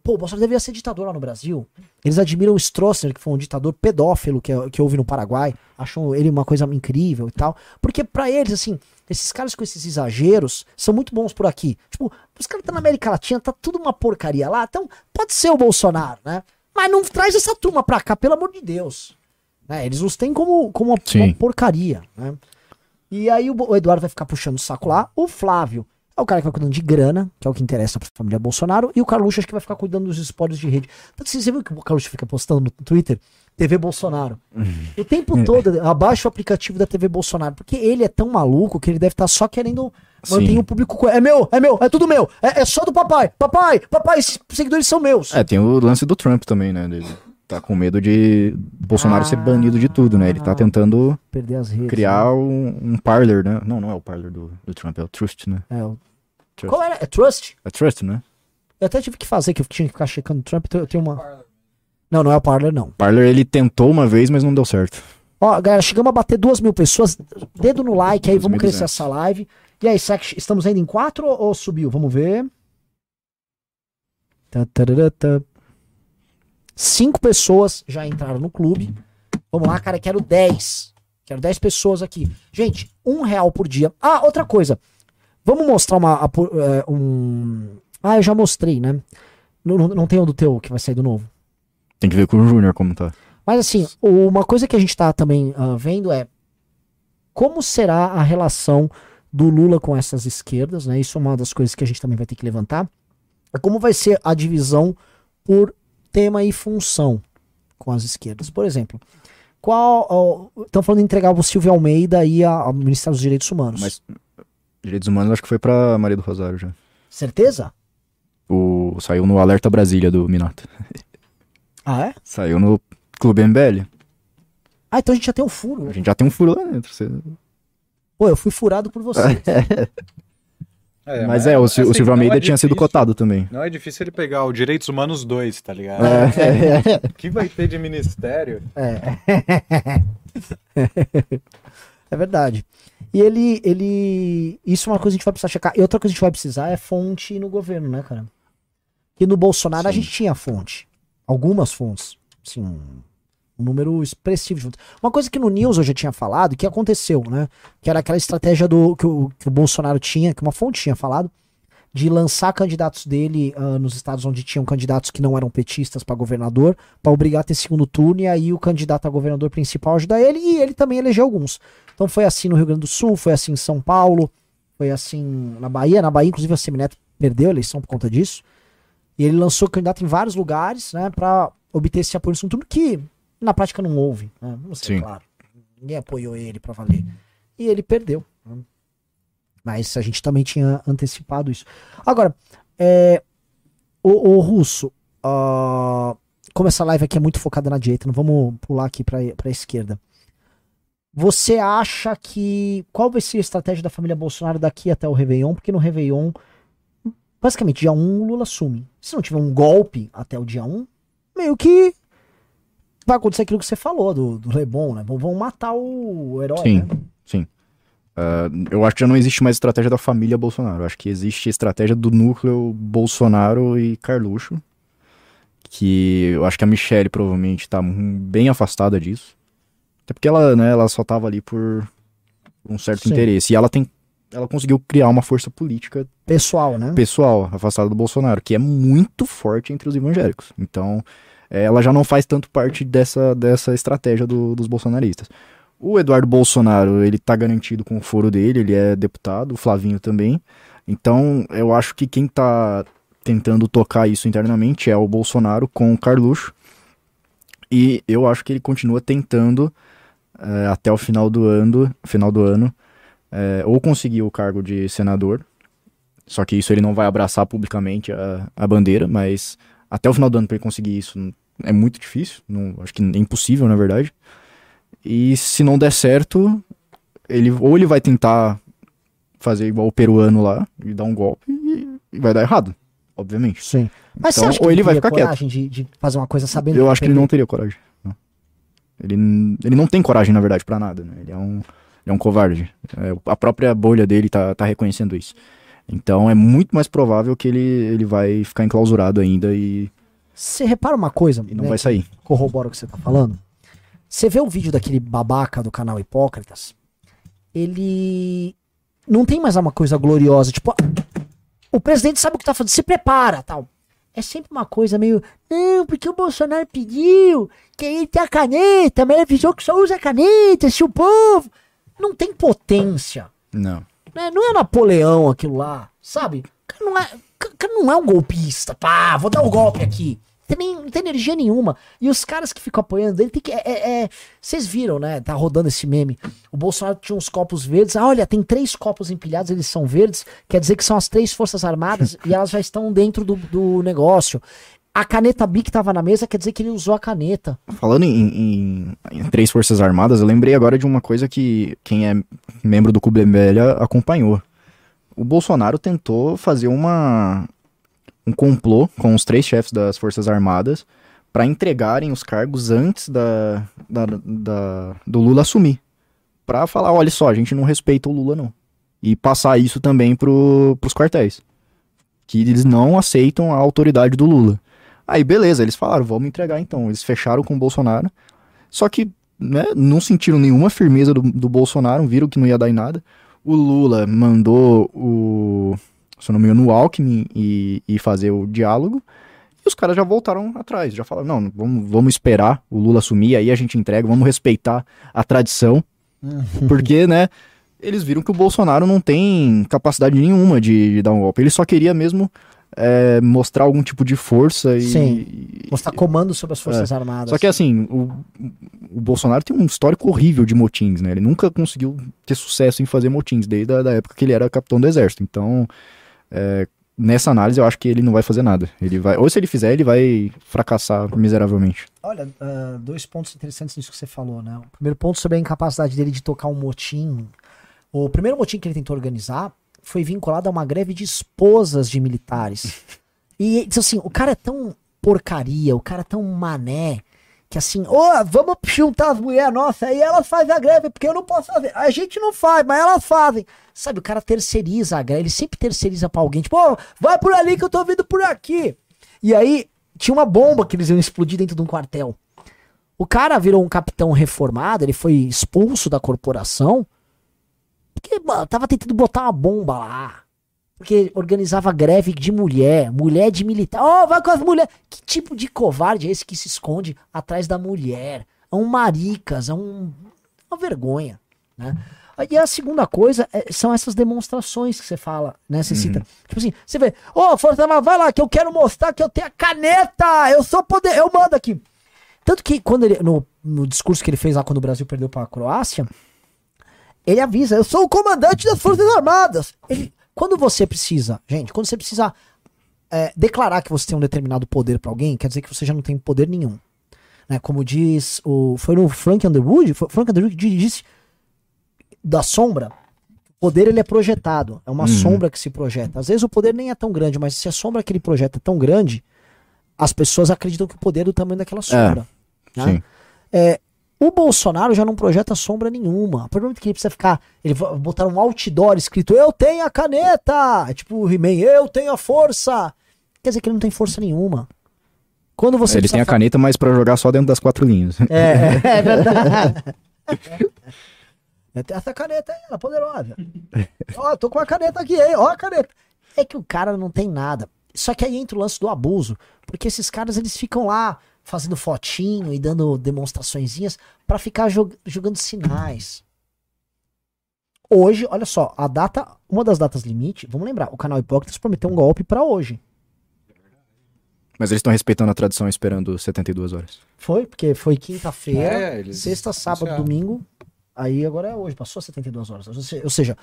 Pô, o Bolsonaro deveria ser ditador lá no Brasil. Eles admiram o Stroessner, que foi um ditador pedófilo que, que houve no Paraguai. Acham ele uma coisa incrível e tal. Porque pra eles, assim, esses caras com esses exageros são muito bons por aqui. Tipo, os caras estão na América Latina, tá tudo uma porcaria lá. Então, pode ser o Bolsonaro, né? Mas não traz essa turma pra cá, pelo amor de Deus. Né? Eles os têm como, como uma, uma porcaria, né? E aí o, o Eduardo vai ficar puxando o saco lá. O Flávio é o cara que vai cuidando de grana, que é o que interessa pra família Bolsonaro. E o Carluxo acho que vai ficar cuidando dos espólios de rede. Tanto que você viu que o Carluxo fica postando no Twitter? TV Bolsonaro. O tempo todo, abaixa o aplicativo da TV Bolsonaro. Porque ele é tão maluco que ele deve estar só querendo manter Sim. o público. co- É meu, é meu, é tudo meu. É, é só do papai. Papai, papai, esses seguidores são meus. É, tem o lance do Trump também, né? Ele tá com medo de Bolsonaro ser banido de tudo, né? Ele tá Ah. tentando redes. criar um, um parlor, né? Não, não é o parlor do, do Trump, é o Trust, né? né? É, o- Trust. Qual era? É Trust? É Trust, né? Eu até tive que fazer, que eu tinha que ficar checando o Trump. então Eu tenho uma. Não, não é o Parler, não. Parlor ele tentou uma vez, mas não deu certo. Ó, galera, chegamos a bater duas mil pessoas. Dedo no like aí, vamos 2.200. crescer essa live. E aí, será que estamos ainda em quatro ou, ou subiu? Vamos ver. Tá, tarará, tá. Cinco pessoas já entraram no clube. Vamos lá, cara, quero 10. Quero 10 pessoas aqui. Gente, um real por dia. Ah, outra coisa. Vamos mostrar uma, é, um... Ah, eu já mostrei, né? Não, não, tem o do teu que vai sair do novo. Tem que ver com o Júnior como tá. Mas assim, uma coisa que a gente tá também ah, vendo é como será a relação do Lula com essas esquerdas, né? Isso é uma das coisas que a gente também vai ter que levantar. É como vai ser a divisão por tema e função com as esquerdas. Por exemplo, qual. Estão falando de entregar o Silvio Almeida aí a- ao Ministério dos Direitos Humanos. Mas direitos humanos acho que foi pra Maria do Rosário já. Certeza? O, saiu no Alerta Brasília do Minato. Ah, é? Saiu no Clube MBL. Ah, então a gente já tem um furo. A né? gente já tem um furo lá dentro. você- Pô, eu fui furado por você. É, mas é, o, Sil- o assim, Silvio não Almeida é tinha sido cotado também. Não é difícil ele pegar o Direitos Humanos 2, tá ligado? É. O que vai ter de ministério? É verdade. E ele, ele. Isso é uma coisa que a gente vai precisar checar. E outra coisa que a gente vai precisar é fonte no governo, né, cara? Que no Bolsonaro a Sim. gente tinha fonte. Algumas fontes. Assim, um, número expressivo de fontes. Uma coisa que no News eu já tinha falado, que aconteceu, né? Que era aquela estratégia do que o, que o Bolsonaro tinha, que uma fonte tinha falado, de lançar candidatos dele ah, nos estados onde tinham candidatos que não eram petistas para governador, para obrigar a ter segundo turno, e aí o candidato a governador principal ajudar ele, e ele também elegeu alguns. Então foi assim no Rio Grande do Sul, foi assim em São Paulo, foi assim na Bahia. Na Bahia, inclusive, a Semineto perdeu a eleição por conta disso. E ele lançou candidato em vários lugares, né, para obter esse apoio no segundo turno, que na prática não houve. Né? Não sei, Sim. claro. Ninguém apoiou ele para valer. E ele perdeu. né? Mas a gente também tinha antecipado isso. Agora, é, o, o Russo, ah, como essa live aqui é muito focada na direita, não vamos pular aqui para a esquerda. Você acha que. Qual vai ser a estratégia da família Bolsonaro daqui até o Réveillon? Porque no Réveillon, basicamente, dia 1 o Lula assume. Se não tiver um golpe até o dia 1, meio que vai acontecer aquilo que você falou do, do Lebon, né? Vão- matar o, herói, Sim, né? sim. Ah, eu acho que já não existe mais estratégia da família Bolsonaro. Eu acho que existe estratégia do núcleo Bolsonaro e Carluxo. Que eu acho que a Michelle provavelmente tá bem afastada disso. Até porque ela, né, ela só tava ali por um certo Sim. interesse. E ela tem. Ela conseguiu criar uma força política Pessoal, né? pessoal afastada do Bolsonaro, que é muito forte entre os evangélicos. Então, eh, ela já não faz tanto parte dessa, dessa estratégia do- dos bolsonaristas. O Eduardo Bolsonaro, ele tá garantido com o foro dele, ele é deputado, o Flavinho também. Então, eu acho que quem tá tentando tocar isso internamente é o Bolsonaro com o Carluxo. E eu acho que ele continua tentando eh, até o final do ano, final do ano, eh, ou conseguir o cargo de senador. Só que isso ele não vai abraçar publicamente a, a bandeira, mas até o final do ano para ele conseguir isso é muito difícil, não, acho que é impossível na verdade. E se não der certo, ele ou ele vai tentar fazer igual o peruano lá e dar um golpe e, e vai dar errado, obviamente. Sim. Mas Então, você acha que ou ele vai ficar quieto. coragem de, de fazer uma coisa sabendo Eu acho que ele não teria coragem. não. Ele, ele não tem coragem, na verdade, pra nada. Né? Ele, é um, ele é um covarde. É, a própria bolha dele tá, tá reconhecendo isso. Então é muito mais provável que ele, ele vai ficar enclausurado ainda e, Você repara uma coisa, e não né, vai sair. corrobora o que você tá falando? Você vê o vídeo daquele babaca do canal Hipócritas, ele não tem mais uma coisa gloriosa, tipo, o presidente sabe o que tá fazendo, se prepara, tal. É sempre uma coisa meio, não, porque o Bolsonaro pediu que ele tem a caneta, mas ele avisou que só usa caneta, se o povo não tem potência Não. né? Não é Napoleão aquilo lá, sabe? O não é, o cara não é um golpista, pá, vou dar um golpe aqui. Nem, não tem energia nenhuma. E os caras que ficam apoiando ele tem que. É, é- é- Vocês viram, né? Tá rodando esse meme. O Bolsonaro tinha uns copos verdes. Ah, olha, tem três copos empilhados, eles são verdes. Quer dizer que são as três Forças Armadas e elas já estão dentro do, do negócio. A caneta Bic tava na mesa, quer dizer que ele usou a caneta. Falando em, em- em três forças armadas, eu lembrei agora de uma coisa que quem é membro do Clube MBL acompanhou. O Bolsonaro tentou fazer uma um complô com os três chefes das forças armadas para entregarem os cargos antes da, da- da- do Lula assumir, Pra falar, olha só, a gente não respeita o Lula não, e passar isso também pro, pros quartéis, que eles não aceitam a autoridade do Lula. Aí, beleza, eles falaram, vamos entregar então. Eles fecharam com o Bolsonaro. Só que né, não sentiram nenhuma firmeza do, do Bolsonaro, viram que não ia dar em nada. O Lula mandou o, se eu não me engano, o Alckmin e, e fazer o diálogo. E os caras já voltaram atrás, já falaram, não, vamos, vamos esperar o Lula assumir, aí a gente entrega, vamos respeitar a tradição. Porque, né, eles viram que o Bolsonaro não tem capacidade nenhuma de, de dar um golpe. Ele só queria mesmo é, mostrar algum tipo de força e. Sim. Mostrar comando sobre as Forças Armadas. só que assim, o, o Bolsonaro tem um histórico horrível de motins, né? Ele nunca conseguiu ter sucesso em fazer motins, desde a da época que ele era capitão do exército. Então, é, nessa análise, eu acho que ele não vai fazer nada. Ele vai, ou se ele fizer, ele vai fracassar miseravelmente. Olha, ah, dois pontos interessantes nisso que você falou, né? O primeiro ponto sobre a incapacidade dele de tocar um motim. O primeiro motim que ele tentou organizar foi vinculado a uma greve de esposas de militares. E diz assim, o cara é tão porcaria, o cara é tão mané, que assim, ô, vamos juntar as mulheres nossas aí, elas fazem a greve, porque eu não posso fazer. A gente não faz, mas elas fazem. Sabe, o cara terceiriza a greve, ele sempre terceiriza pra alguém, tipo, ô, vai por ali que eu tô vindo por aqui. E aí, tinha uma bomba que eles iam explodir dentro de um quartel. O cara virou um capitão reformado, ele foi expulso da corporação, porque mano, tava tentando botar uma bomba lá. Porque organizava greve de mulher, mulher de militar. Ó, vai com as mulheres. Que tipo de covarde é esse que se esconde atrás da mulher? É um maricas, é um, uma vergonha, né? E a segunda coisa é- são essas demonstrações que você fala, né? Você cita. Tipo assim, você vê, ô, Força Armada, vai lá, que eu quero mostrar que eu tenho a caneta! Eu sou poder, eu mando aqui. Tanto que quando ele, no, no discurso que ele fez lá quando o Brasil perdeu pra Croácia, ele avisa, eu sou o comandante das Forças Armadas. Ele, quando você precisa, gente, quando você precisa é, declarar que você tem um determinado poder pra alguém, quer dizer que você já não tem poder nenhum. Né? Como diz o. Foi no Frank Underwood? Foi, Frank Underwood que disse da sombra. O poder ele é projetado. É uma Uhum. sombra que se projeta. Às vezes o poder nem é tão grande, mas se a sombra que ele projeta é tão grande, as pessoas acreditam que o poder é do tamanho daquela sombra. né? Sim. É, o Bolsonaro já não projeta sombra nenhuma. A partir do momento que ele precisa ficar. Ele botar um outdoor escrito: Eu tenho a caneta! É tipo o He-Man, eu tenho a força! Quer dizer que ele não tem força nenhuma. Quando você ele precisa tem a caneta, mas pra jogar só dentro das quatro linhas. É, é verdade. Tem essa caneta aí, ela é poderosa. Ó, tô com a caneta aqui, hein? Ó a caneta. É que o cara não tem nada. Só que aí entra o lance do abuso. Porque esses caras, eles ficam lá fazendo fotinho e dando demonstraçõezinhas pra ficar jog- jogando sinais. hoje, olha só, a data, uma das datas limite, vamos lembrar, o canal Hipócritas prometeu um golpe pra hoje. Mas eles estão respeitando a tradição esperando 72 horas. Foi, porque foi quinta-feira, É, sexta, sábado, anunciaram. domingo, aí agora é hoje, passou 72 horas. Ou seja,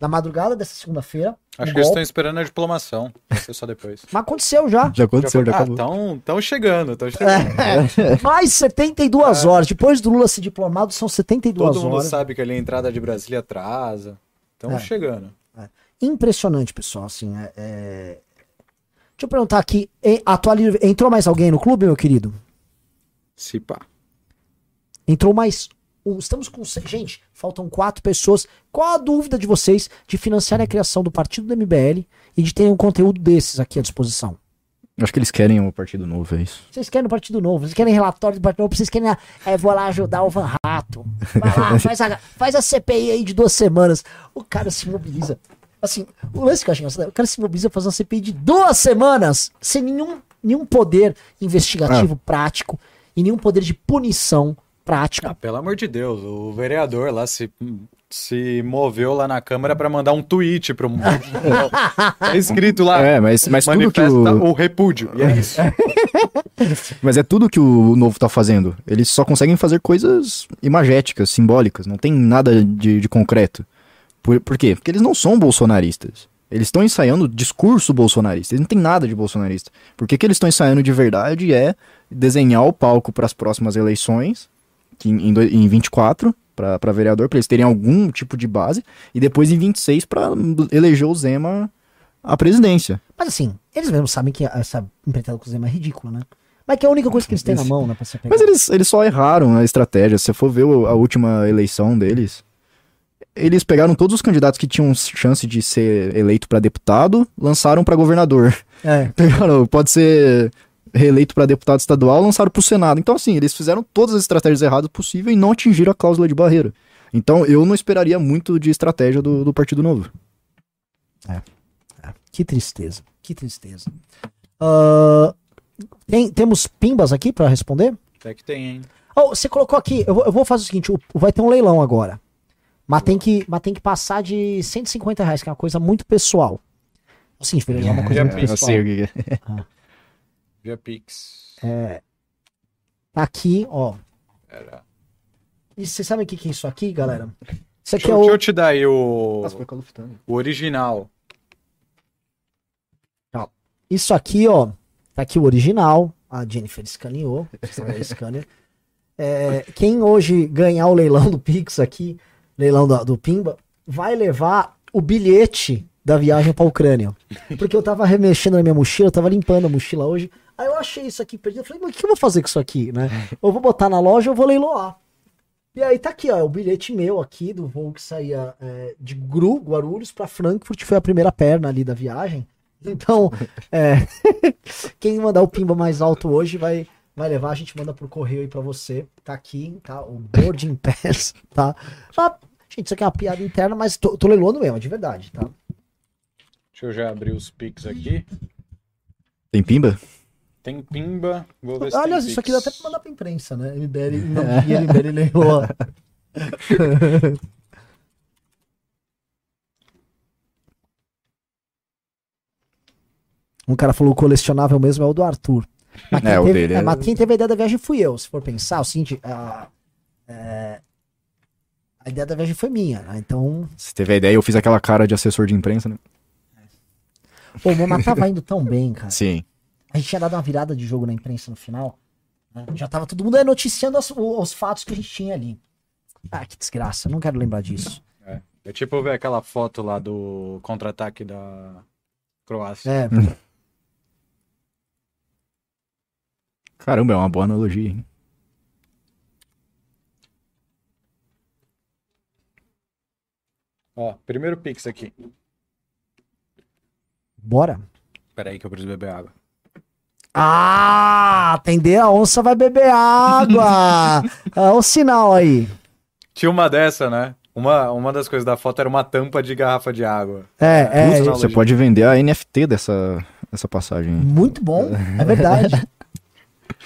na madrugada dessa segunda-feira, Acho um que eles estão esperando a diplomação. Ser só depois. mas aconteceu já. Já aconteceu, já, ah, acabou. estão tão chegando, estão chegando. É, mais 72 horas. Depois do Lula ser diplomado, são 72 Todo mundo horas. sabe que ali a entrada de Brasília atrasa. Estão É. chegando. Impressionante, pessoal. Assim, é, é- Deixa eu perguntar aqui. atualiza- Entrou mais alguém no clube, meu querido? Se pá. Entrou mais. Um. Estamos com. Gente, faltam quatro pessoas. Qual a dúvida de vocês de financiar a criação do partido do MBL e de ter um conteúdo desses aqui à disposição? Acho que eles querem o Partido Novo, é isso. Vocês querem o Partido Novo, vocês querem relatório do Partido Novo, vocês querem. É, vou lá ajudar o Van Rato. Vai lá, faz a, faz a CPI aí de duas semanas. O cara se mobiliza. Assim, o lance que eu engraçado, é, o cara se mobiliza pra fazer uma CPI de duas semanas sem nenhum, nenhum poder investigativo prático e nenhum poder de punição prático. Ah, pelo amor de Deus, o vereador lá se, se moveu lá na Câmara pra mandar um tweet pro mundo. tá escrito lá. É, mas, mas tudo que o, o repúdio. E é isso. Mas é tudo que o novo tá fazendo. Eles só conseguem fazer coisas imagéticas, simbólicas. Não tem nada de, de concreto. Por, por quê? Porque eles não são bolsonaristas. Eles estão ensaiando discurso bolsonarista. Eles não tem nada de bolsonarista. Porque o que eles estão ensaiando de verdade é desenhar o palco para as próximas eleições, que em, em, doi- em 24, para vereador, para eles terem algum tipo de base, e depois em 26 para eleger o Zema à presidência. Mas assim, eles mesmos sabem que essa empreitada com o Zema é ridícula, né? Mas que é a única coisa que eles têm na mão, né? Pra ser Mas eles, eles só erraram a estratégia. Se você for ver a última eleição deles, eles pegaram todos os candidatos que tinham chance de ser eleito pra deputado, lançaram pra governador. É. Pegaram, pode ser reeleito pra deputado estadual, lançaram pro Senado. Então, assim, eles fizeram todas as estratégias erradas possíveis e não atingiram a cláusula de barreira. Então, eu não esperaria muito de estratégia do, do Partido Novo. Que tristeza, que tristeza. Ah, tem- temos pimbas aqui pra responder? Até que tem, hein? Oh, você colocou aqui, eu vou, eu vou fazer o seguinte, o- vai ter um leilão agora. Mas tem que, mas tem que passar de 150 reais, que é uma coisa muito pessoal. Sim, é uma coisa É, muito pessoal. sei o que que é. Via Pix. Tá aqui, ó. Era. E vocês sabem o que, que é isso aqui, galera? Isso aqui Deixa, é eu- deixa o. eu te dar aí o, Nossa, foi o original. Isso aqui, ó. Tá aqui o original. A Jennifer escaneou. Scanner. É, quem hoje ganhar o leilão do Pix aqui, leilão do, do Pimba, vai levar o bilhete da viagem pra Ucrânia. Porque eu tava remexendo na minha mochila, eu tava limpando a mochila hoje. Aí eu achei isso aqui perdido. Eu falei, mas o que eu vou fazer com isso aqui, né? Eu vou botar na loja, eu vou leiloar. E aí tá aqui, ó, é o bilhete meu aqui do voo que saía é, de Gru, Guarulhos pra Frankfurt, foi a primeira perna ali da viagem. Então, é, quem mandar o pimba mais alto hoje vai, vai levar, a gente manda pro correio aí pra você. Tá aqui, tá? O boarding pass, tá? Ah, gente, isso aqui é uma piada interna, mas tô, tô leiloando mesmo, de verdade, tá? Deixa eu já abrir os Pix aqui. Tem pimba? Tem Pimba. Vou ver se Aliás, tem isso aqui dá até pra mandar pra imprensa, né? MBL, não, e MBL. Um cara falou o colecionável mesmo é o do Arthur. Mas quem, É, o teve, dele é, é- mas quem teve a ideia da viagem fui eu. Se for pensar, o seguinte, a, é, a ideia da viagem foi minha, né? Então, Você teve a ideia, eu fiz aquela cara de assessor de imprensa, né? pô, o Momar tava indo tão bem, cara. Sim. A gente tinha dado uma virada de jogo na imprensa no final. né? Já tava todo mundo aí noticiando as- o- os fatos que a gente tinha ali. Ah, que desgraça, não quero lembrar disso. É. É tipo ver aquela foto lá do contra-ataque da Croácia. É, Caramba, é uma boa analogia, hein? Ó, primeiro Pix aqui. bora. Pera aí que eu preciso beber água. Ah, atender a onça vai beber água. Olha o sinal aí. Tinha uma dessa, né? Uma, uma das coisas da foto era uma tampa de garrafa de água. É, é, é não. Você pode vender a NFT dessa, dessa passagem. muito bom, é verdade.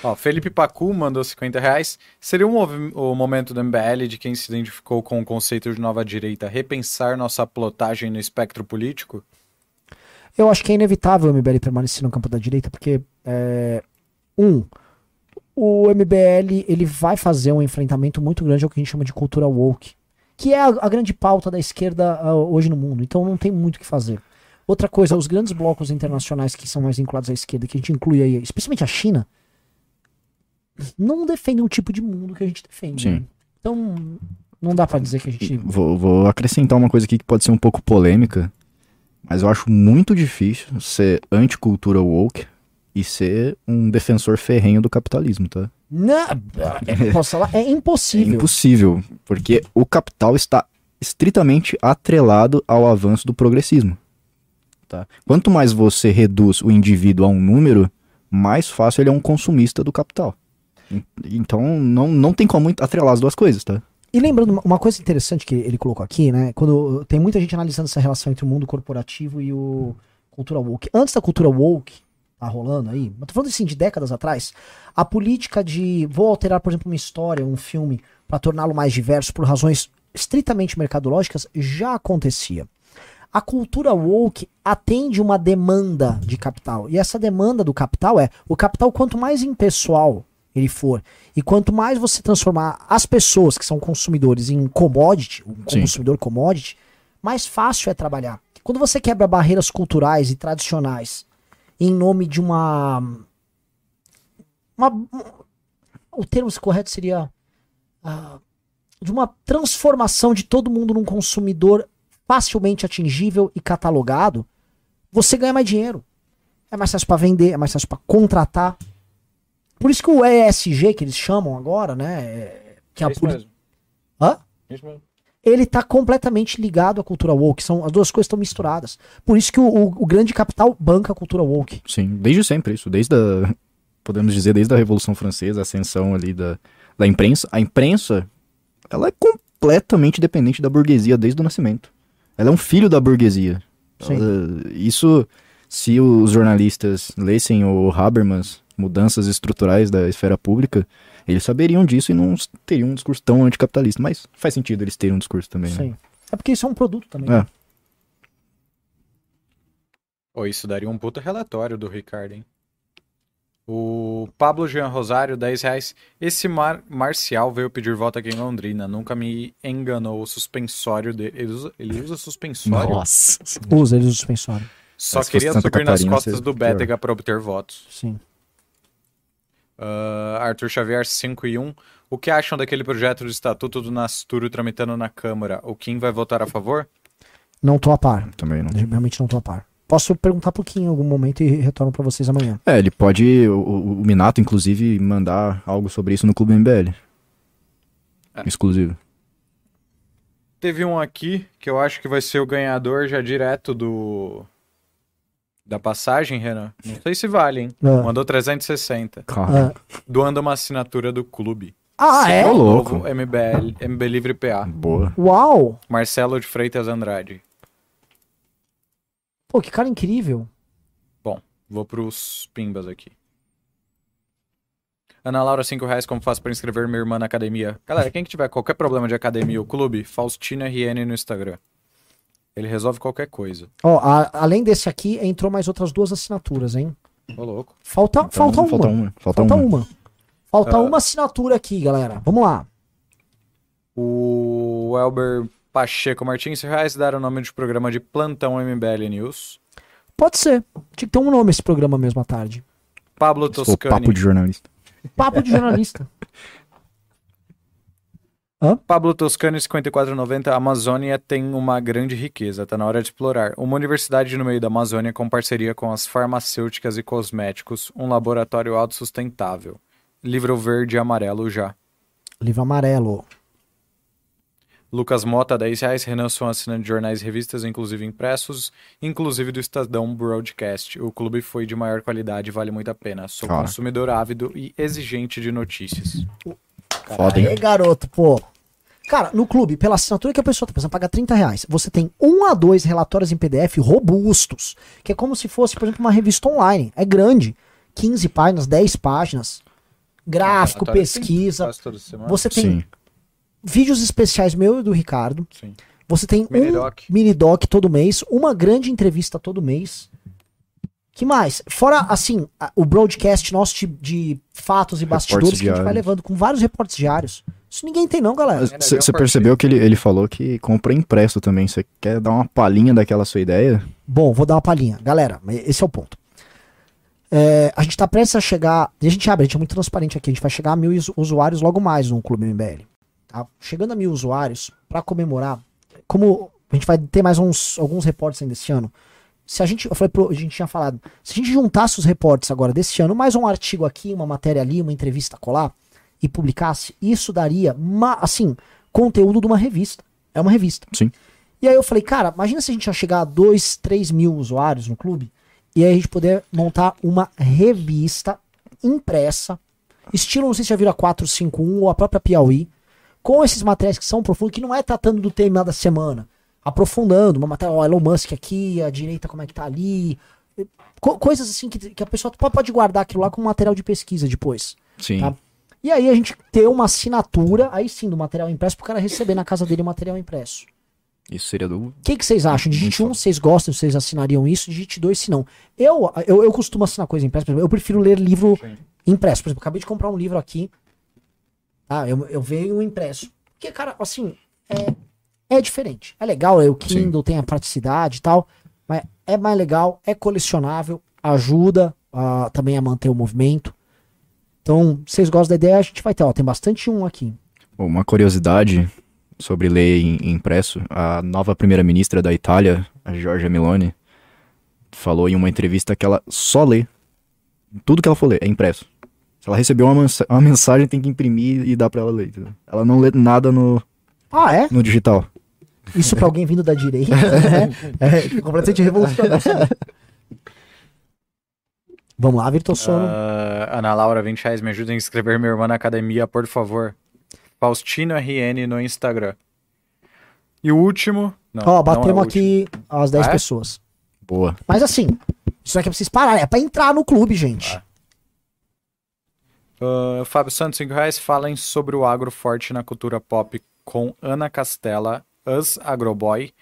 Ó, Felipe Pacu mandou 50 reais. Seria um o momento do MBL de quem se identificou com o conceito de nova direita repensar nossa plotagem no espectro político? Eu acho que é inevitável o MBL permanecer no campo da direita, porque, é, um, o MBL ele vai fazer um enfrentamento muito grande ao que a gente chama de cultura woke, que é a, a grande pauta da esquerda ah, hoje no mundo. Então não tem muito o que fazer. Outra coisa, os grandes blocos internacionais que são mais vinculados à esquerda, que a gente inclui aí, especialmente a China, não defendem o tipo de mundo que a gente defende. Sim. né? Então, não dá pra dizer que a gente. Vou, vou acrescentar uma coisa aqui que pode ser um pouco polêmica, mas eu acho muito difícil ser anticultura woke e ser um defensor ferrenho do capitalismo, tá? Não, é, posso falar? É É impossível. impossível, porque o capital está estritamente atrelado ao avanço do progressismo. Tá? Quanto mais você reduz o indivíduo a um número, mais fácil ele é um consumista do capital. En- Então não, não tem como atrelar as duas coisas, tá? E lembrando, uma- coisa interessante que ele colocou aqui, né? Quando tem muita gente analisando essa relação entre o mundo corporativo e o cultura woke. Antes da cultura woke tá rolando aí, eu tô falando assim de décadas atrás, a política de vou alterar, por exemplo, uma história, um filme, para torná-lo mais diverso por razões estritamente mercadológicas já acontecia. A cultura woke atende uma demanda de capital. E essa demanda do capital é: o capital, quanto mais impessoal ele for, e quanto mais você transformar as pessoas que são consumidores em commodity, um Sim. consumidor commodity, mais fácil é trabalhar. Quando você quebra barreiras culturais e tradicionais em nome de uma. uma o termo correto seria. ah, de uma transformação de todo mundo num consumidor facilmente atingível e catalogado, você ganha mais dinheiro. É mais fácil para vender, é mais fácil para contratar. Por isso que o ESG, que eles chamam agora, né? é- Que é a É isso poli- mesmo. Hã? Isso mesmo. ele tá completamente ligado à cultura woke. São, as duas coisas estão misturadas. Por isso que o, o- o grande capital banca a cultura woke. Sim, desde sempre isso, desde a, podemos dizer, desde a Revolução Francesa, a ascensão ali da, da imprensa. A imprensa, ela é completamente dependente da burguesia desde o nascimento. Ela é um filho da burguesia. Sim. Ela- isso, se os jornalistas lessem o Habermas, Mudanças Estruturais da Esfera Pública, eles saberiam disso e não teriam um discurso tão anticapitalista. Mas faz sentido eles terem um discurso também, né? Sim. É porque isso é um produto também. É. Pô, isso daria um puta relatório do Ricardo, hein? O Pablo Jean Rosário, 10 reais. Esse Mar Marcial veio pedir voto aqui em Londrina. Nunca me enganou o suspensório dele. Ele usa, ele usa suspensório? Nossa. Usa eles o suspensório. Só fosse queria subir nas costas do. Bétega para obter votos. Sim. Ah, Arthur Xavier 5 e 1. O que acham daquele projeto de estatuto do Nasturo tramitando na Câmara? O Kim vai votar a favor? Não tô a par. Também não. Realmente não tô a par. Posso perguntar pro Kim em algum momento e retorno pra vocês amanhã. É, ele pode, o, o- o Minato, inclusive, mandar algo sobre isso no Clube MBL. É. Exclusivo. Teve um aqui que eu acho que vai ser o ganhador já direto do. Da passagem, Renan. Não sei se vale, hein? Ah. Mandou 360. Cara, Doando uma assinatura do clube. Ah, é? Ô, louco. Novo MBL, MB Livre PA. boa. Uau! Marcelo de Freitas Andrade. Pô, que cara incrível. Vou pros pimbas aqui. Ana Laura, 5 reais, como faço pra inscrever minha irmã na academia? Galera, quem que tiver qualquer problema de academia ou clube, Faustino RN no Instagram. Ele resolve qualquer coisa. Ó, a- além desse aqui, entrou mais outras duas assinaturas, hein? Ô, louco. Falta, Então, falta uma. Falta uma. Falta, Falta uma. uma. Falta Ah. uma assinatura aqui, galera. Vamos lá. O Elber Pacheco Martins reais dar o nome de programa de Plantão MBL News. Pode ser. Tinha que ter um nome esse programa mesmo à tarde. Pablo for Toscani. papo de jornalista. Papo de jornalista. Pablo Toscani, 5490. A Amazônia tem uma grande riqueza, tá na hora de explorar. Uma universidade no meio da Amazônia com parceria com as farmacêuticas e cosméticos, um laboratório autossustentável. Livro verde e amarelo já. Livro amarelo. Lucas Mota, 10 reais. Renan são assinante de jornais e revistas, inclusive impressos, inclusive do Estadão Broadcast. O clube foi de maior qualidade e vale muito a pena. Sou consumidor ávido e exigente de notícias. Foda, hein? Aê, garoto, pô. Cara, no clube, pela assinatura que a pessoa tá pensando, paga 30 reais. Você tem um a dois relatórios em PDF robustos, que é como se fosse, por exemplo, uma revista online. É grande. 15 páginas, 10 páginas. gráfico, Relatório tem pesquisa. Quase toda semana. Você tem Sim. vídeos especiais meu e do Ricardo. Sim. Você tem Mini um doc. mini doc todo mês, uma grande entrevista todo mês. Que mais? Fora, assim, a- o broadcast nosso de, de fatos e bastidores que a gente vai levando com vários reportes diários. Isso ninguém tem não, galera. É, Você bem um percebeu que ele, ele falou que compra impresso também. Você quer dar uma palhinha daquela sua ideia? Bom, vou dar uma palhinha. Galera, esse é o ponto. É, a gente tá prestes a chegar. E a gente abre, a gente é muito transparente aqui. A gente vai chegar a mil usu- usuários logo mais no Clube MBL. Tá? Chegando a mil usuários, pra comemorar, como a gente vai ter mais uns, alguns reportes ainda esse ano. Se a gente, eu falei pro, a gente tinha falado, se a gente juntasse os reportes agora desse ano, mais um artigo aqui, uma matéria ali, uma entrevista colar, e publicasse, isso daria, ma- assim, conteúdo de uma revista. É uma revista. Sim. E aí eu falei, cara, imagina se a gente já chegar a 2, 3 mil usuários no clube e aí a gente poder montar uma revista impressa, estilo, não sei se já viram a 451 ou a própria Piauí, com esses materiais que são profundos, que não é tratando do tema da semana, aprofundando, uma matéria, ó, Elon Musk aqui, a direita como é que tá ali, co- coisas assim que, que a pessoa pode pode guardar aquilo lá como material de pesquisa depois. Sim. Tá. E aí a gente ter uma assinatura, aí sim, do material impresso, pro cara receber na casa dele o material impresso. Isso seria do. O que, que vocês acham? Digite Muito um, vocês gostam, vocês assinariam isso. Digite dois, se não. Eu, eu, eu costumo assinar coisa impressa, por exemplo, eu prefiro ler livro Sim. impresso. Por exemplo, acabei de comprar um livro aqui. Tá, eu, eu veio um impresso. Porque, cara, assim, é, é diferente. É legal, é o Kindle, tem a praticidade e tal. Mas é mais legal, é colecionável, ajuda a- também a manter o movimento. Então, vocês gostam da ideia, a gente vai ter. Ó, tem bastante um aqui. Uma curiosidade sobre ler em, impresso. A nova primeira-ministra da Itália, a Giorgia Meloni, falou em uma entrevista que ela só lê. Tudo que ela for ler é impresso. Se ela recebeu uma, uma mensagem, tem que imprimir e dar pra ela ler. Ela não lê nada no, Ah, é? no digital. Isso pra alguém vindo da direita né? é completamente revolucionário. Vamos lá, Virtual Sono. Ah, Ana Laura, 20 reais, me ajuda a inscrever minha irmã na academia, por favor. Faustino RN no Instagram. E o último. Ó, não é batemos o aqui as 10 Ah, é? pessoas. Boa. Mas assim, isso aqui é pra vocês pararem, é pra entrar no clube, gente. Ah. Ah, Fábio Santos, 5 reais. Falem sobre o agro forte na cultura pop com Ana Castela, Us Agroboy,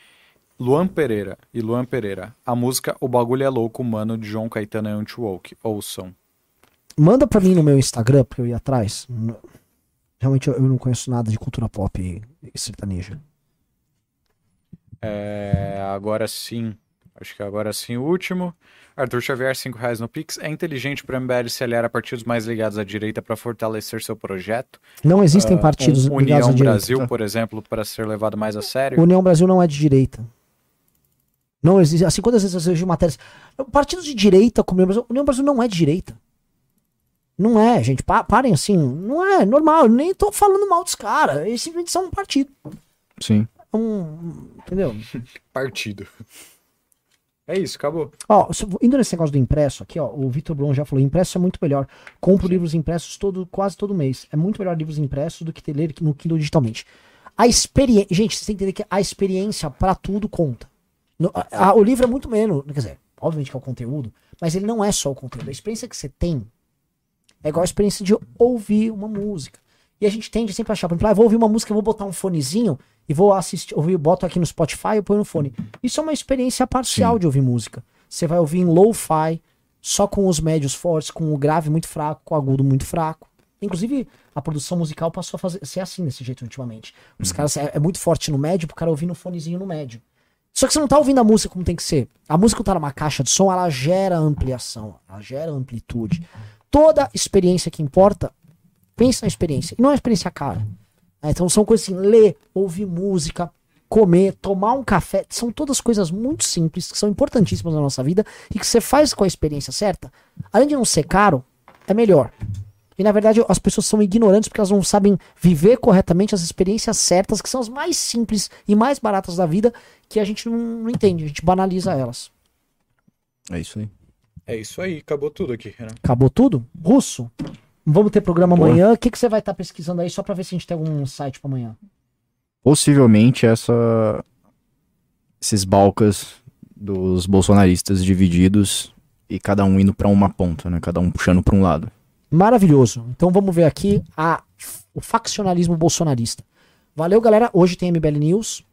Luan Pereira e Luan Pereira. A música O Bagulho é Louco, mano, de João Caetano e Antiwoke. Ouçam. Manda pra mim no meu Instagram, porque eu ia atrás. Realmente eu, não conheço nada de cultura pop e sertaneja. É, agora sim, acho que agora sim o último. Arthur Xavier, 5 reais no Pix. É inteligente para o MBL se aliar a partidos mais ligados à direita para fortalecer seu projeto? Não existem Ah, partidos um- ligados à União direita. Brasil, por exemplo, para ser levado mais a sério? União Brasil não é de direita. Não existe. Assim, quantas vezes eu vejo matérias. Partidos de direita como União Brasil. União Brasil não é de direita. Não é, gente. Pa- parem assim. Não é normal. Eu nem tô falando mal dos caras. Eles simplesmente são um partido. Sim. Um, entendeu? Partido. É isso, acabou. Ó, indo nesse negócio do impresso aqui, ó, o Vitor Blon já falou, impresso é muito melhor. Compro livros impressos todo, quase todo mês. É muito melhor livros impressos do que ter ler no Kindle digitalmente. A experiência, gente, vocês têm que entender que a experiência pra tudo conta. No- a- a- o livro é muito menos, quer dizer, obviamente que é o conteúdo, mas ele não é só o conteúdo. A experiência que você tem é igual a experiência de ouvir uma música. E a gente tende sempre a achar, por exemplo, ah, vou ouvir uma música, eu vou botar um fonezinho e vou assistir, ouvir, boto aqui no Spotify e ponho no fone. Isso é uma experiência parcial Sim. de ouvir música. Você vai ouvir em lo-fi, só com os médios fortes, com o grave muito fraco, com o agudo muito fraco. Inclusive, a produção musical passou a fazer, ser assim desse jeito ultimamente. Os caras é, é muito forte no médio, pro cara ouvir no fonezinho no médio. Só que você não tá ouvindo a música como tem que ser. A música tá numa caixa de som, ela gera ampliação, ela gera amplitude. Toda experiência que importa, pensa na experiência. E não é uma experiência cara. Né? Então são coisas assim, ler, ouvir música, comer, tomar um café. São todas coisas muito simples, que são importantíssimas na nossa vida e que você faz com a experiência certa. Além de não ser caro, é melhor. E na verdade as pessoas são ignorantes porque elas não sabem viver corretamente as experiências certas, que são as mais simples e mais baratas da vida, que a gente não, não entende, a gente banaliza elas. É isso aí. É isso aí, acabou tudo aqui, Renan. Acabou tudo? Russo, vamos ter programa Boa. amanhã. O que, que você vai estar pesquisando aí só pra ver se a gente tem algum site pra amanhã? Possivelmente essa esses balcas dos bolsonaristas divididos e cada um indo pra uma ponta, né? Cada um puxando pra um lado. Maravilhoso. Então vamos ver aqui a, o faccionalismo bolsonarista. Valeu, galera. Hoje tem MBL News.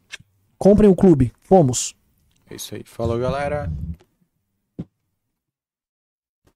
Comprem o clube. Fomos. É isso aí. Falou, galera.